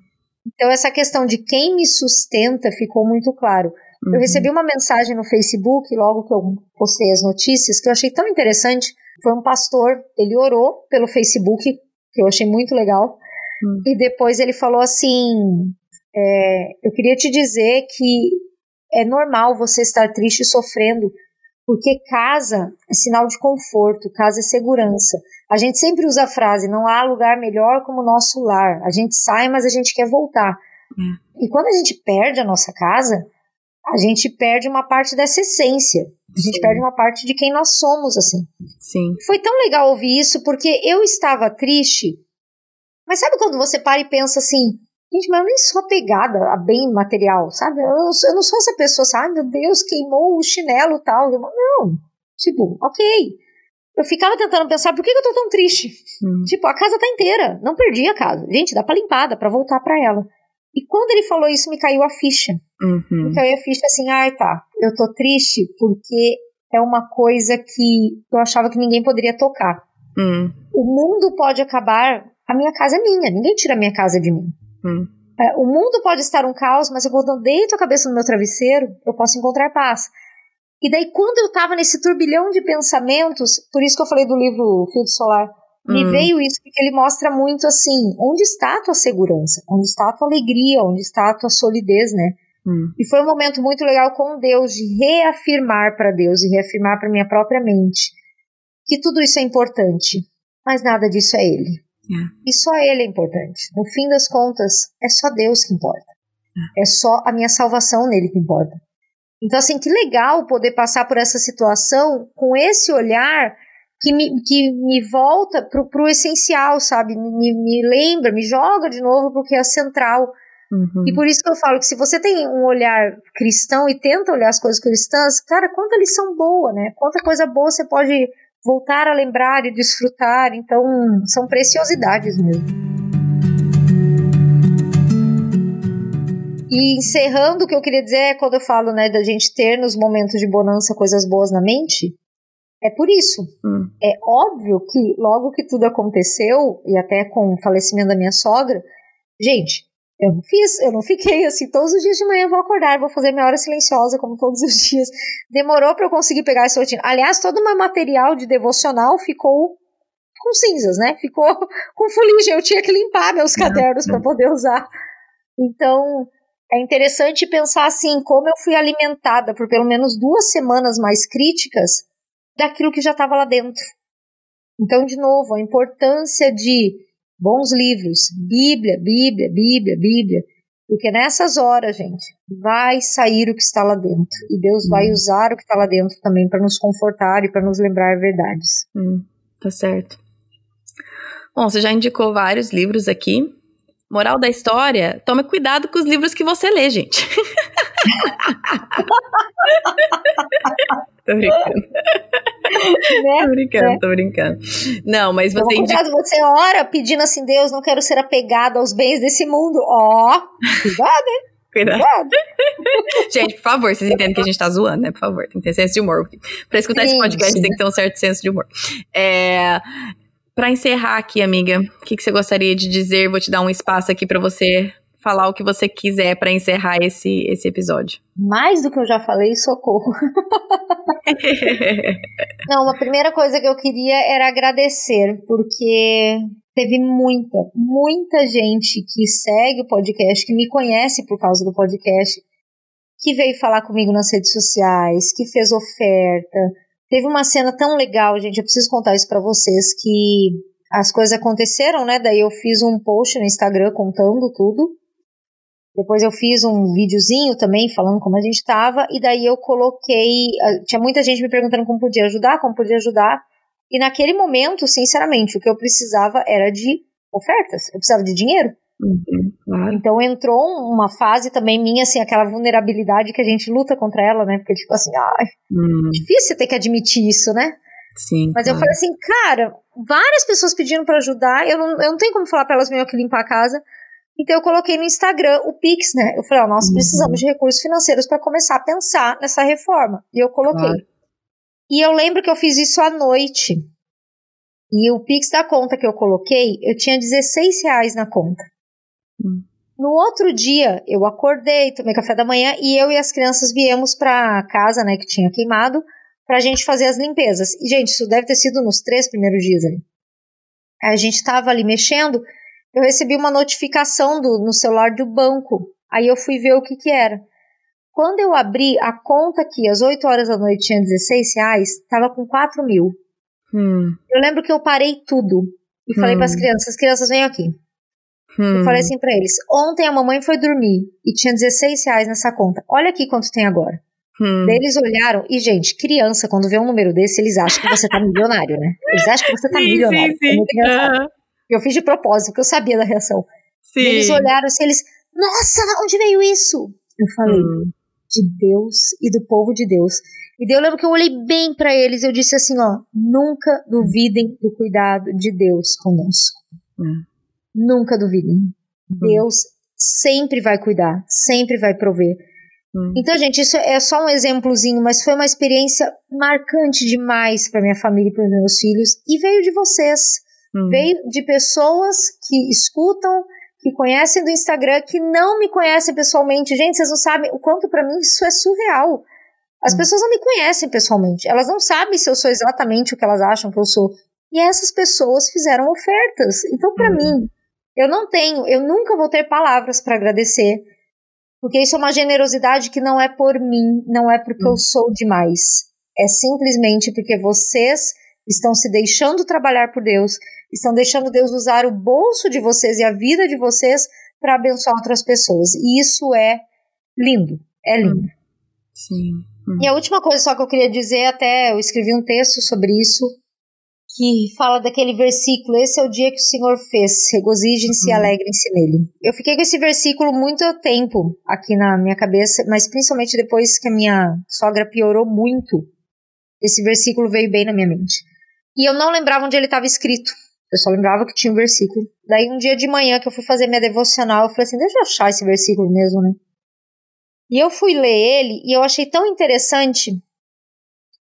Então, essa questão de quem me sustenta ficou muito claro. Uhum. Eu recebi uma mensagem no Facebook, logo que eu postei as notícias, que eu achei tão interessante. Foi um pastor, ele orou pelo Facebook, que eu achei muito legal. Uhum. E depois ele falou assim: é, Eu queria te dizer que é normal você estar triste e sofrendo, porque casa é sinal de conforto, casa é segurança. A gente sempre usa a frase: não há lugar melhor como o nosso lar. A gente sai, mas a gente quer voltar. Uhum. E quando a gente perde a nossa casa, a gente perde uma parte dessa essência. A gente Sim. perde uma parte de quem nós somos, assim. Sim. Foi tão legal ouvir isso, porque eu estava triste. Mas sabe quando você para e pensa assim, gente, mas eu nem sou apegada a bem material, sabe? Eu, eu não sou essa pessoa, assim, ai meu Deus, queimou o chinelo e tal. Não, tipo, ok. Eu ficava tentando pensar, por que, que eu tô tão triste? Hum. Tipo, a casa tá inteira, não perdi a casa. Gente, dá pra limpar, dá pra voltar pra ela. E quando ele falou isso, me caiu a ficha. Uhum. Me caiu a ficha assim, ai tá, eu tô triste porque é uma coisa que eu achava que ninguém poderia tocar. Uhum. O mundo pode acabar, a minha casa é minha, ninguém tira a minha casa de mim. Uhum. É, o mundo pode estar um caos, mas eu quando deito a cabeça no meu travesseiro, eu posso encontrar paz. E daí, quando eu tava nesse turbilhão de pensamentos, por isso que eu falei do livro Filtro Solar, me hum. veio isso porque ele mostra muito assim, onde está a tua segurança, onde está a tua alegria, onde está a tua solidez, né? Hum. E foi um momento muito legal com Deus de reafirmar para Deus e reafirmar para minha própria mente que tudo isso é importante, mas nada disso é Ele. É. E só Ele é importante. No fim das contas, é só Deus que importa. É. é só a minha salvação nele que importa. Então, assim, que legal poder passar por essa situação com esse olhar que me, que me volta pro, pro essencial, sabe? Me, me lembra, me joga de novo pro que é central. Uhum. E por isso que eu falo que se você tem um olhar cristão e tenta olhar as coisas cristãs, cara, quanta lição boa, né? Quanta coisa boa você pode voltar a lembrar e desfrutar. Então, são preciosidades mesmo. E encerrando, o que eu queria dizer é quando eu falo, né, da gente ter nos momentos de bonança coisas boas na mente, é por isso. Hum. É óbvio que logo que tudo aconteceu, e até com o falecimento da minha sogra, gente, eu não fiz, eu não fiquei assim, todos os dias de manhã eu vou acordar, vou fazer minha hora silenciosa, como todos os dias. Demorou para eu conseguir pegar essa rotina. Aliás, todo o meu material de devocional ficou com cinzas, né? Ficou com fuligem. Eu tinha que limpar meus cadernos para poder usar. Então, é interessante pensar assim, como eu fui alimentada por pelo menos duas semanas mais críticas daquilo que já estava lá dentro. Então, de novo, a importância de bons livros, Bíblia, Bíblia, Bíblia, Bíblia, porque nessas horas, gente, vai sair o que está lá dentro e Deus vai hum. usar o que está lá dentro também para nos confortar e para nos lembrar verdades. Hum, tá certo. Bom, você já indicou vários livros aqui. Moral da história: tome cuidado com os livros que você lê, gente. tô brincando. Né? Tô brincando, é. tô brincando. Não, mas você. Então, indica... você ora pedindo assim, Deus, não quero ser apegado aos bens desse mundo. Ó, oh, cuidado, hein? Cuidado. gente, por favor, vocês entendem que a gente tá zoando, né? Por favor, tem que ter senso de humor. Pra escutar sim, esse podcast tem que ter um certo senso de humor. É, pra encerrar aqui, amiga, o que, que você gostaria de dizer? Vou te dar um espaço aqui para você falar o que você quiser para encerrar esse, esse episódio. Mais do que eu já falei, socorro. Não, a primeira coisa que eu queria era agradecer, porque teve muita, muita gente que segue o podcast, que me conhece por causa do podcast, que veio falar comigo nas redes sociais, que fez oferta. Teve uma cena tão legal, gente, eu preciso contar isso para vocês, que as coisas aconteceram, né? Daí eu fiz um post no Instagram contando tudo. Depois eu fiz um videozinho também falando como a gente estava. E daí eu coloquei. Ah, tinha muita gente me perguntando como podia ajudar, como podia ajudar. E naquele momento, sinceramente, o que eu precisava era de ofertas. Eu precisava de dinheiro. Uhum, claro. Então entrou uma fase também minha, assim, aquela vulnerabilidade que a gente luta contra ela, né? Porque, tipo assim, ai, Hum, difícil ter que admitir isso, né? sim. Mas eu claro. falei assim, cara, várias pessoas pedindo pra ajudar, eu não, eu não tenho como falar pra elas meio que limpar a casa. Então eu coloquei no Instagram o Pix, né? Eu falei, ó, nós Uhum. precisamos de recursos financeiros pra começar a pensar nessa reforma. E eu coloquei. Claro. E eu lembro que eu fiz isso à noite. E o Pix da conta que eu coloquei, eu tinha 16 reais na conta. Hum. No outro dia, eu acordei, tomei café da manhã e eu e as crianças viemos pra casa, né, que tinha queimado, pra gente fazer as limpezas. E, gente, isso deve ter sido nos três primeiros dias ali. A gente tava ali mexendo, eu recebi uma notificação do, no celular do banco. Aí eu fui ver o que que era. Quando eu abri a conta aqui, às 8 horas da noite, tinha 16 reais, tava com 4 mil. Hum, Eu lembro que eu parei tudo e falei Hum. para as crianças: crianças, venham aqui. hum. Eu falei assim pra eles: ontem a mamãe foi dormir e tinha 16 reais nessa conta. Olha aqui quanto tem agora. Hum. Daí eles olharam, e gente, criança, quando vê um número desse, eles acham que você tá milionário, né? Eles acham que você tá Sim, milionário. sim, É sim. Aham, Eu fiz de propósito, porque eu sabia da reação. sim. E eles olharam assim, eles, nossa, de onde veio isso? Eu falei, Hum, de Deus e do povo de Deus. E daí eu lembro que eu olhei bem pra eles, eu disse assim, ó, nunca duvidem do cuidado de Deus conosco. Hum. Nunca duvidem. Deus sempre vai cuidar, sempre vai prover. hum. Então, gente, isso é só um exemplozinho, mas foi uma experiência marcante demais para minha família e para meus filhos e veio de vocês. Hum. Veio de pessoas que escutam, que conhecem do Instagram, que não me conhecem pessoalmente. Gente, vocês não sabem o quanto para mim isso é surreal. As Hum. pessoas não me conhecem pessoalmente. Elas não sabem se eu sou exatamente o que elas acham que eu sou. E essas pessoas fizeram ofertas. Então, para Hum. mim, eu não tenho, eu nunca vou ter palavras para agradecer. Porque isso é uma generosidade que não é por mim, não é porque eu sou demais. É simplesmente porque vocês estão se deixando trabalhar por Deus, estão deixando Deus usar o bolso de vocês e a vida de vocês para abençoar outras pessoas. E isso é lindo, é lindo. Sim. Hum. E a última coisa só que eu queria dizer, até eu escrevi um texto sobre isso, que fala daquele versículo: Esse é o dia que o Senhor fez, regozijem-se e Uhum. alegrem-se nele. Eu fiquei com esse versículo muito tempo aqui na minha cabeça, mas principalmente depois que a minha sogra piorou muito, esse versículo veio bem na minha mente. E eu não lembrava onde ele estava escrito. Eu só lembrava que tinha um versículo. Daí um dia de manhã que eu fui fazer minha devocional, eu falei assim, deixa eu achar esse versículo mesmo, né? E eu fui ler ele e eu achei tão interessante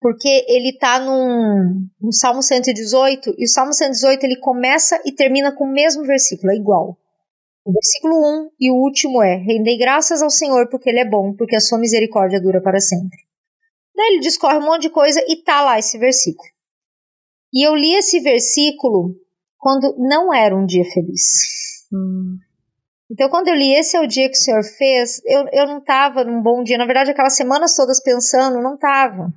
porque ele tá num, no Salmo 118 e o Salmo 118 ele começa e termina com o mesmo versículo, é igual. O versículo 1 e o último é: Rendei graças ao Senhor porque ele é bom, porque a sua misericórdia dura para sempre. Daí ele discorre um monte de coisa e tá lá esse versículo. E eu li esse versículo quando não era um dia feliz. Hum. Então, quando eu li Esse é o dia que o Senhor fez, eu, eu não estava num bom dia. Na verdade, aquelas semanas todas pensando, não estava.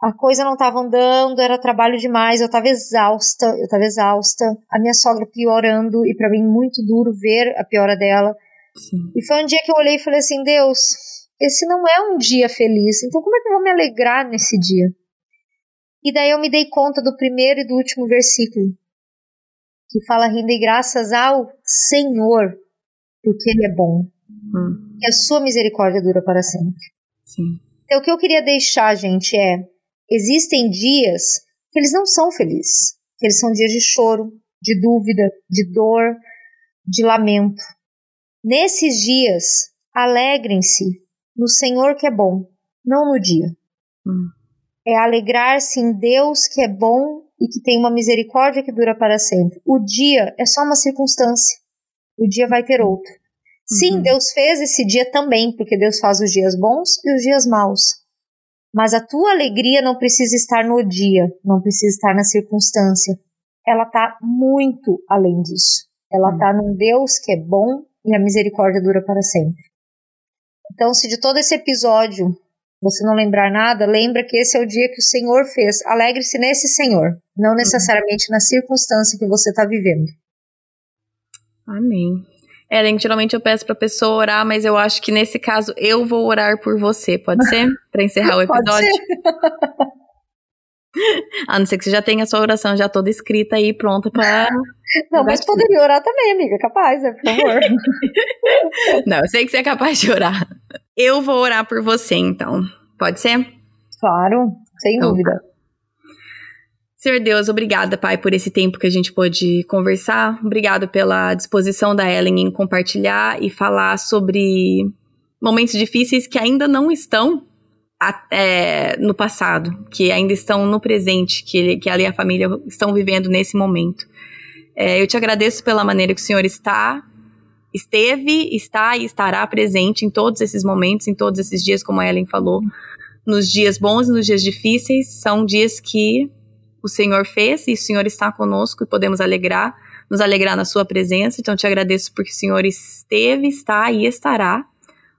A coisa não estava andando, era trabalho demais, eu estava exausta, eu estava exausta. A minha sogra piorando, e para mim muito duro ver a piora dela. Sim. E foi um dia que eu olhei e falei assim: Deus, esse não é um dia feliz, então como é que eu vou me alegrar nesse dia? E daí eu me dei conta do primeiro e do último versículo, que fala: Rendei graças ao Senhor, porque Ele é bom, Hum. e a sua misericórdia dura para sempre. Sim. Então, o que eu queria deixar, gente, é: existem dias que eles não são felizes, que eles são dias de choro, de dúvida, de dor, de lamento. Nesses dias, alegrem-se no Senhor que é bom, não no dia. Hum. É alegrar-se em Deus que é bom e que tem uma misericórdia que dura para sempre. O dia é só uma circunstância. O dia vai ter outro. Sim, uhum. Deus fez esse dia também, porque Deus faz os dias bons e os dias maus. Mas a tua alegria não precisa estar no dia, não precisa estar na circunstância. Ela está muito além disso. Ela está uhum. num Deus que é bom e a misericórdia dura para sempre. Então, se de todo esse episódio você não lembrar nada, lembra que esse é o dia que o Senhor fez. Alegre-se nesse Senhor, não necessariamente na circunstância que você está vivendo. Amém. Ellen, geralmente eu peço pra pessoa orar, mas eu acho que nesse caso eu vou orar por você, pode ser? Pra encerrar o episódio? a não ser que você já tenha a sua oração já toda escrita aí, pronta pra. Não, mas poderia orar também, amiga, capaz, né, por favor. não, eu sei que você é capaz de orar. Eu vou orar por você, então. Pode ser? Claro, sem então, dúvida. Tá. Senhor Deus, obrigada, Pai, por esse tempo que a gente pôde conversar. Obrigado pela disposição da Ellen em compartilhar e falar sobre momentos difíceis que ainda não estão é, no passado, que ainda estão no presente, que, ele, que ela e a família estão vivendo nesse momento. É, eu te agradeço pela maneira que o Senhor está, esteve, está e estará presente em todos esses momentos, em todos esses dias, como a Ellen falou. Nos dias bons e nos dias difíceis, são dias que o Senhor fez e o Senhor está conosco e podemos alegrar, nos alegrar na sua presença. Então te agradeço porque o Senhor esteve, está e estará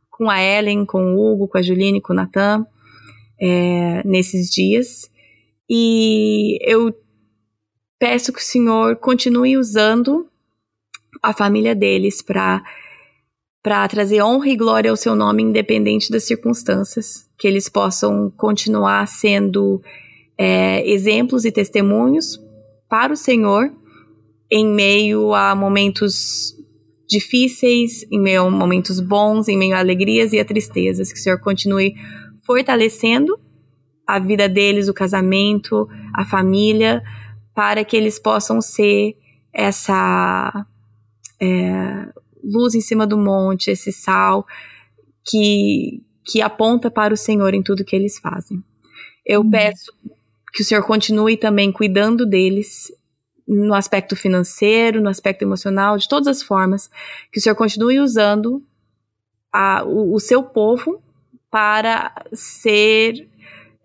com a Ellen, com o Hugo, com a Juline, com o Natan é, nesses dias. E eu peço que o Senhor continue usando a família deles para para trazer honra e glória ao seu nome, independente das circunstâncias, que eles possam continuar sendo é, exemplos e testemunhos para o Senhor em meio a momentos difíceis, em meio a momentos bons, em meio a alegrias e a tristezas. Que o Senhor continue fortalecendo a vida deles, o casamento, a família, para que eles possam ser essa é, luz em cima do monte, esse sal que, que aponta para o Senhor em tudo que eles fazem. Eu hum. peço que o Senhor continue também cuidando deles no aspecto financeiro, no aspecto emocional, de todas as formas, que o Senhor continue usando a, o, o, seu povo para ser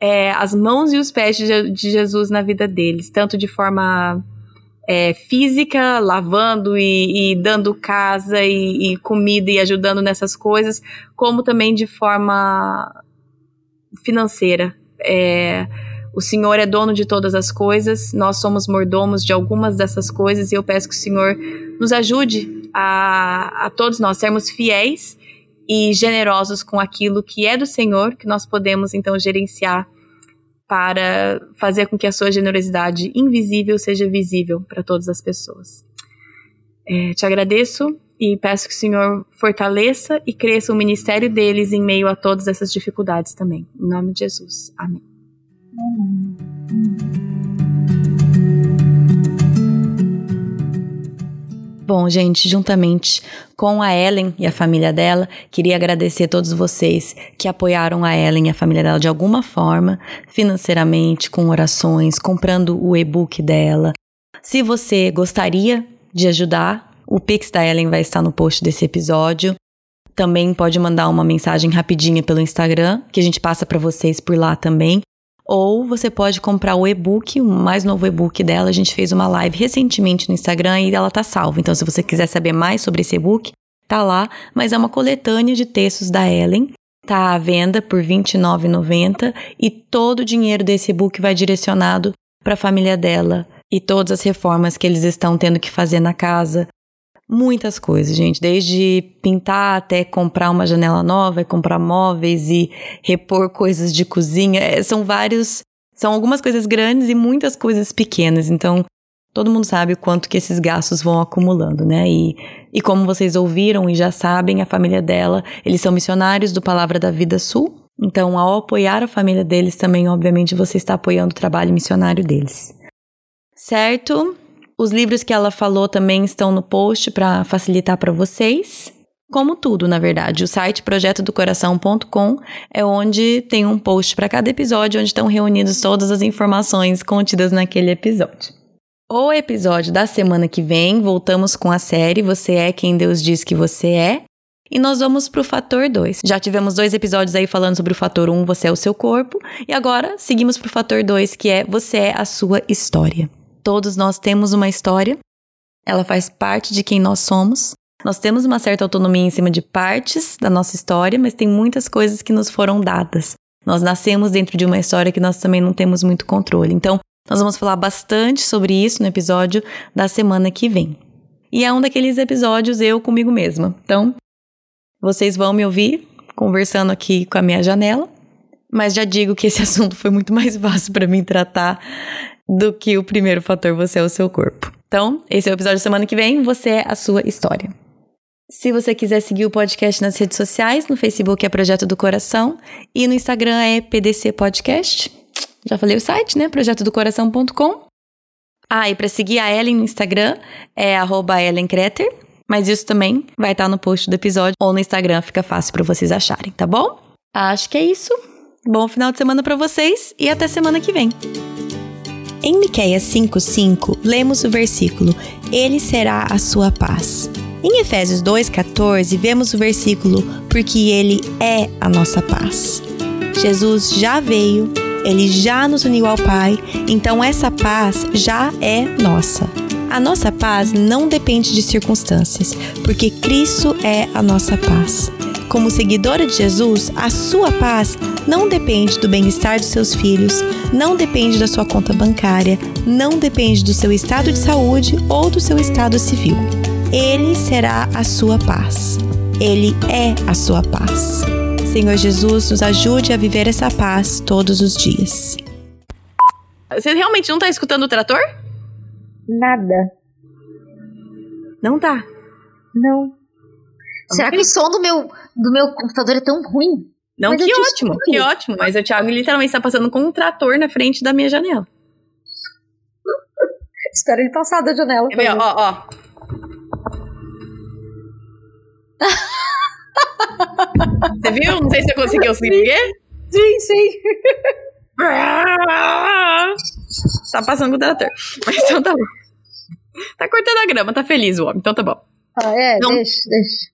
é, as mãos e os pés de, de, Jesus na vida deles, tanto de forma é, física, lavando e, e dando casa e, e comida e ajudando nessas coisas, como também de forma financeira. É, o Senhor é dono de todas as coisas, nós somos mordomos de algumas dessas coisas e eu peço que o Senhor nos ajude a, a todos nós sermos fiéis e generosos com aquilo que é do Senhor, que nós podemos então gerenciar para fazer com que a sua generosidade invisível seja visível para todas as pessoas. É, te agradeço e peço que o Senhor fortaleça e cresça o ministério deles em meio a todas essas dificuldades também. Em nome de Jesus. Amém. Bom, gente, juntamente com a Ellen e a família dela, queria agradecer a todos vocês que apoiaram a Ellen e a família dela de alguma forma, financeiramente, com orações, comprando o e-book dela. Se você gostaria de ajudar, o Pix da Ellen vai estar no post desse episódio. Também pode mandar uma mensagem rapidinha pelo Instagram, que a gente passa para vocês por lá também. Ou você pode comprar o e-book, o mais novo e-book dela. A gente fez uma live recentemente no Instagram e ela tá salva. Então, se você quiser saber mais sobre esse e-book, tá lá. Mas é uma coletânea de textos da Ellen. Tá à venda por R$ 29,90 e todo o dinheiro desse e-book vai direcionado para a família dela e todas as reformas que eles estão tendo que fazer na casa, muitas coisas, gente, desde pintar até comprar uma janela nova, e comprar móveis e repor coisas de cozinha. É, são vários, são algumas coisas grandes e muitas coisas pequenas. Então, todo mundo sabe o quanto que esses gastos vão acumulando, né? E, e como vocês ouviram e já sabem, a família dela, eles são missionários do Palavra da Vida Sul. Então, ao apoiar a família deles, também, obviamente, você está apoiando o trabalho missionário deles. Certo? Os livros que ela falou também estão no post para facilitar para vocês. Como tudo, na verdade, o site projetodocoração.com é onde tem um post para cada episódio, onde estão reunidas todas as informações contidas naquele episódio. O episódio da semana que vem, voltamos com a série Você é quem Deus diz que você é. e nós vamos pro fator 2. Já tivemos dois episódios aí falando sobre o fator 1, um, você é o seu corpo, e agora seguimos pro fator 2, que é você é a sua história. Todos nós temos uma história, ela faz parte de quem nós somos. Nós temos uma certa autonomia em cima de partes da nossa história, mas tem muitas coisas que nos foram dadas. Nós nascemos dentro de uma história que nós também não temos muito controle. Então, nós vamos falar bastante sobre isso no episódio da semana que vem. E é um daqueles episódios eu comigo mesma. Então, vocês vão me ouvir conversando aqui com a minha janela, mas já digo que esse assunto foi muito mais fácil para mim tratar do que o primeiro fator, você é o seu corpo. Então, esse é o episódio semana que vem, você é a sua história. Se você quiser seguir o podcast nas redes sociais, no Facebook é Projeto do Coração e no Instagram é PDC Podcast. Já falei o site, né? projetodocoração.com. Ah, e para seguir a Ellen no Instagram é @ellenkreter, mas isso também vai estar no post do episódio ou no Instagram, fica fácil para vocês acharem, tá bom? Acho que é isso. Bom final de semana para vocês e até semana que vem. Em Miqueias 5:5, lemos o versículo: Ele será a sua paz. Em Efésios 2:14, vemos o versículo: Porque ele é a nossa paz. Jesus já veio, ele já nos uniu ao Pai, então essa paz já é nossa. A nossa paz não depende de circunstâncias, porque Cristo é a nossa paz. Como seguidora de Jesus, a sua paz não depende do bem-estar dos seus filhos, não depende da sua conta bancária, não depende do seu estado de saúde ou do seu estado civil. Ele será a sua paz. Ele é a sua paz. Senhor Jesus, nos ajude a viver essa paz todos os dias. Você realmente não tá escutando o trator? Nada. Não tá. Não. Será que o som do meu, do meu computador é tão ruim? Não, Mas que ótimo, que ótimo. Mas o Thiago literalmente está passando com um trator na frente da minha janela. Espero ele passar da janela. Ver, ó, ó. Você viu? Não sei se você conseguiu o quê? Sim, sim. Tá passando com o trator. Mas então tá bom. Tá cortando a grama, tá feliz o homem, então tá bom. Ah, é, deixa, deixa.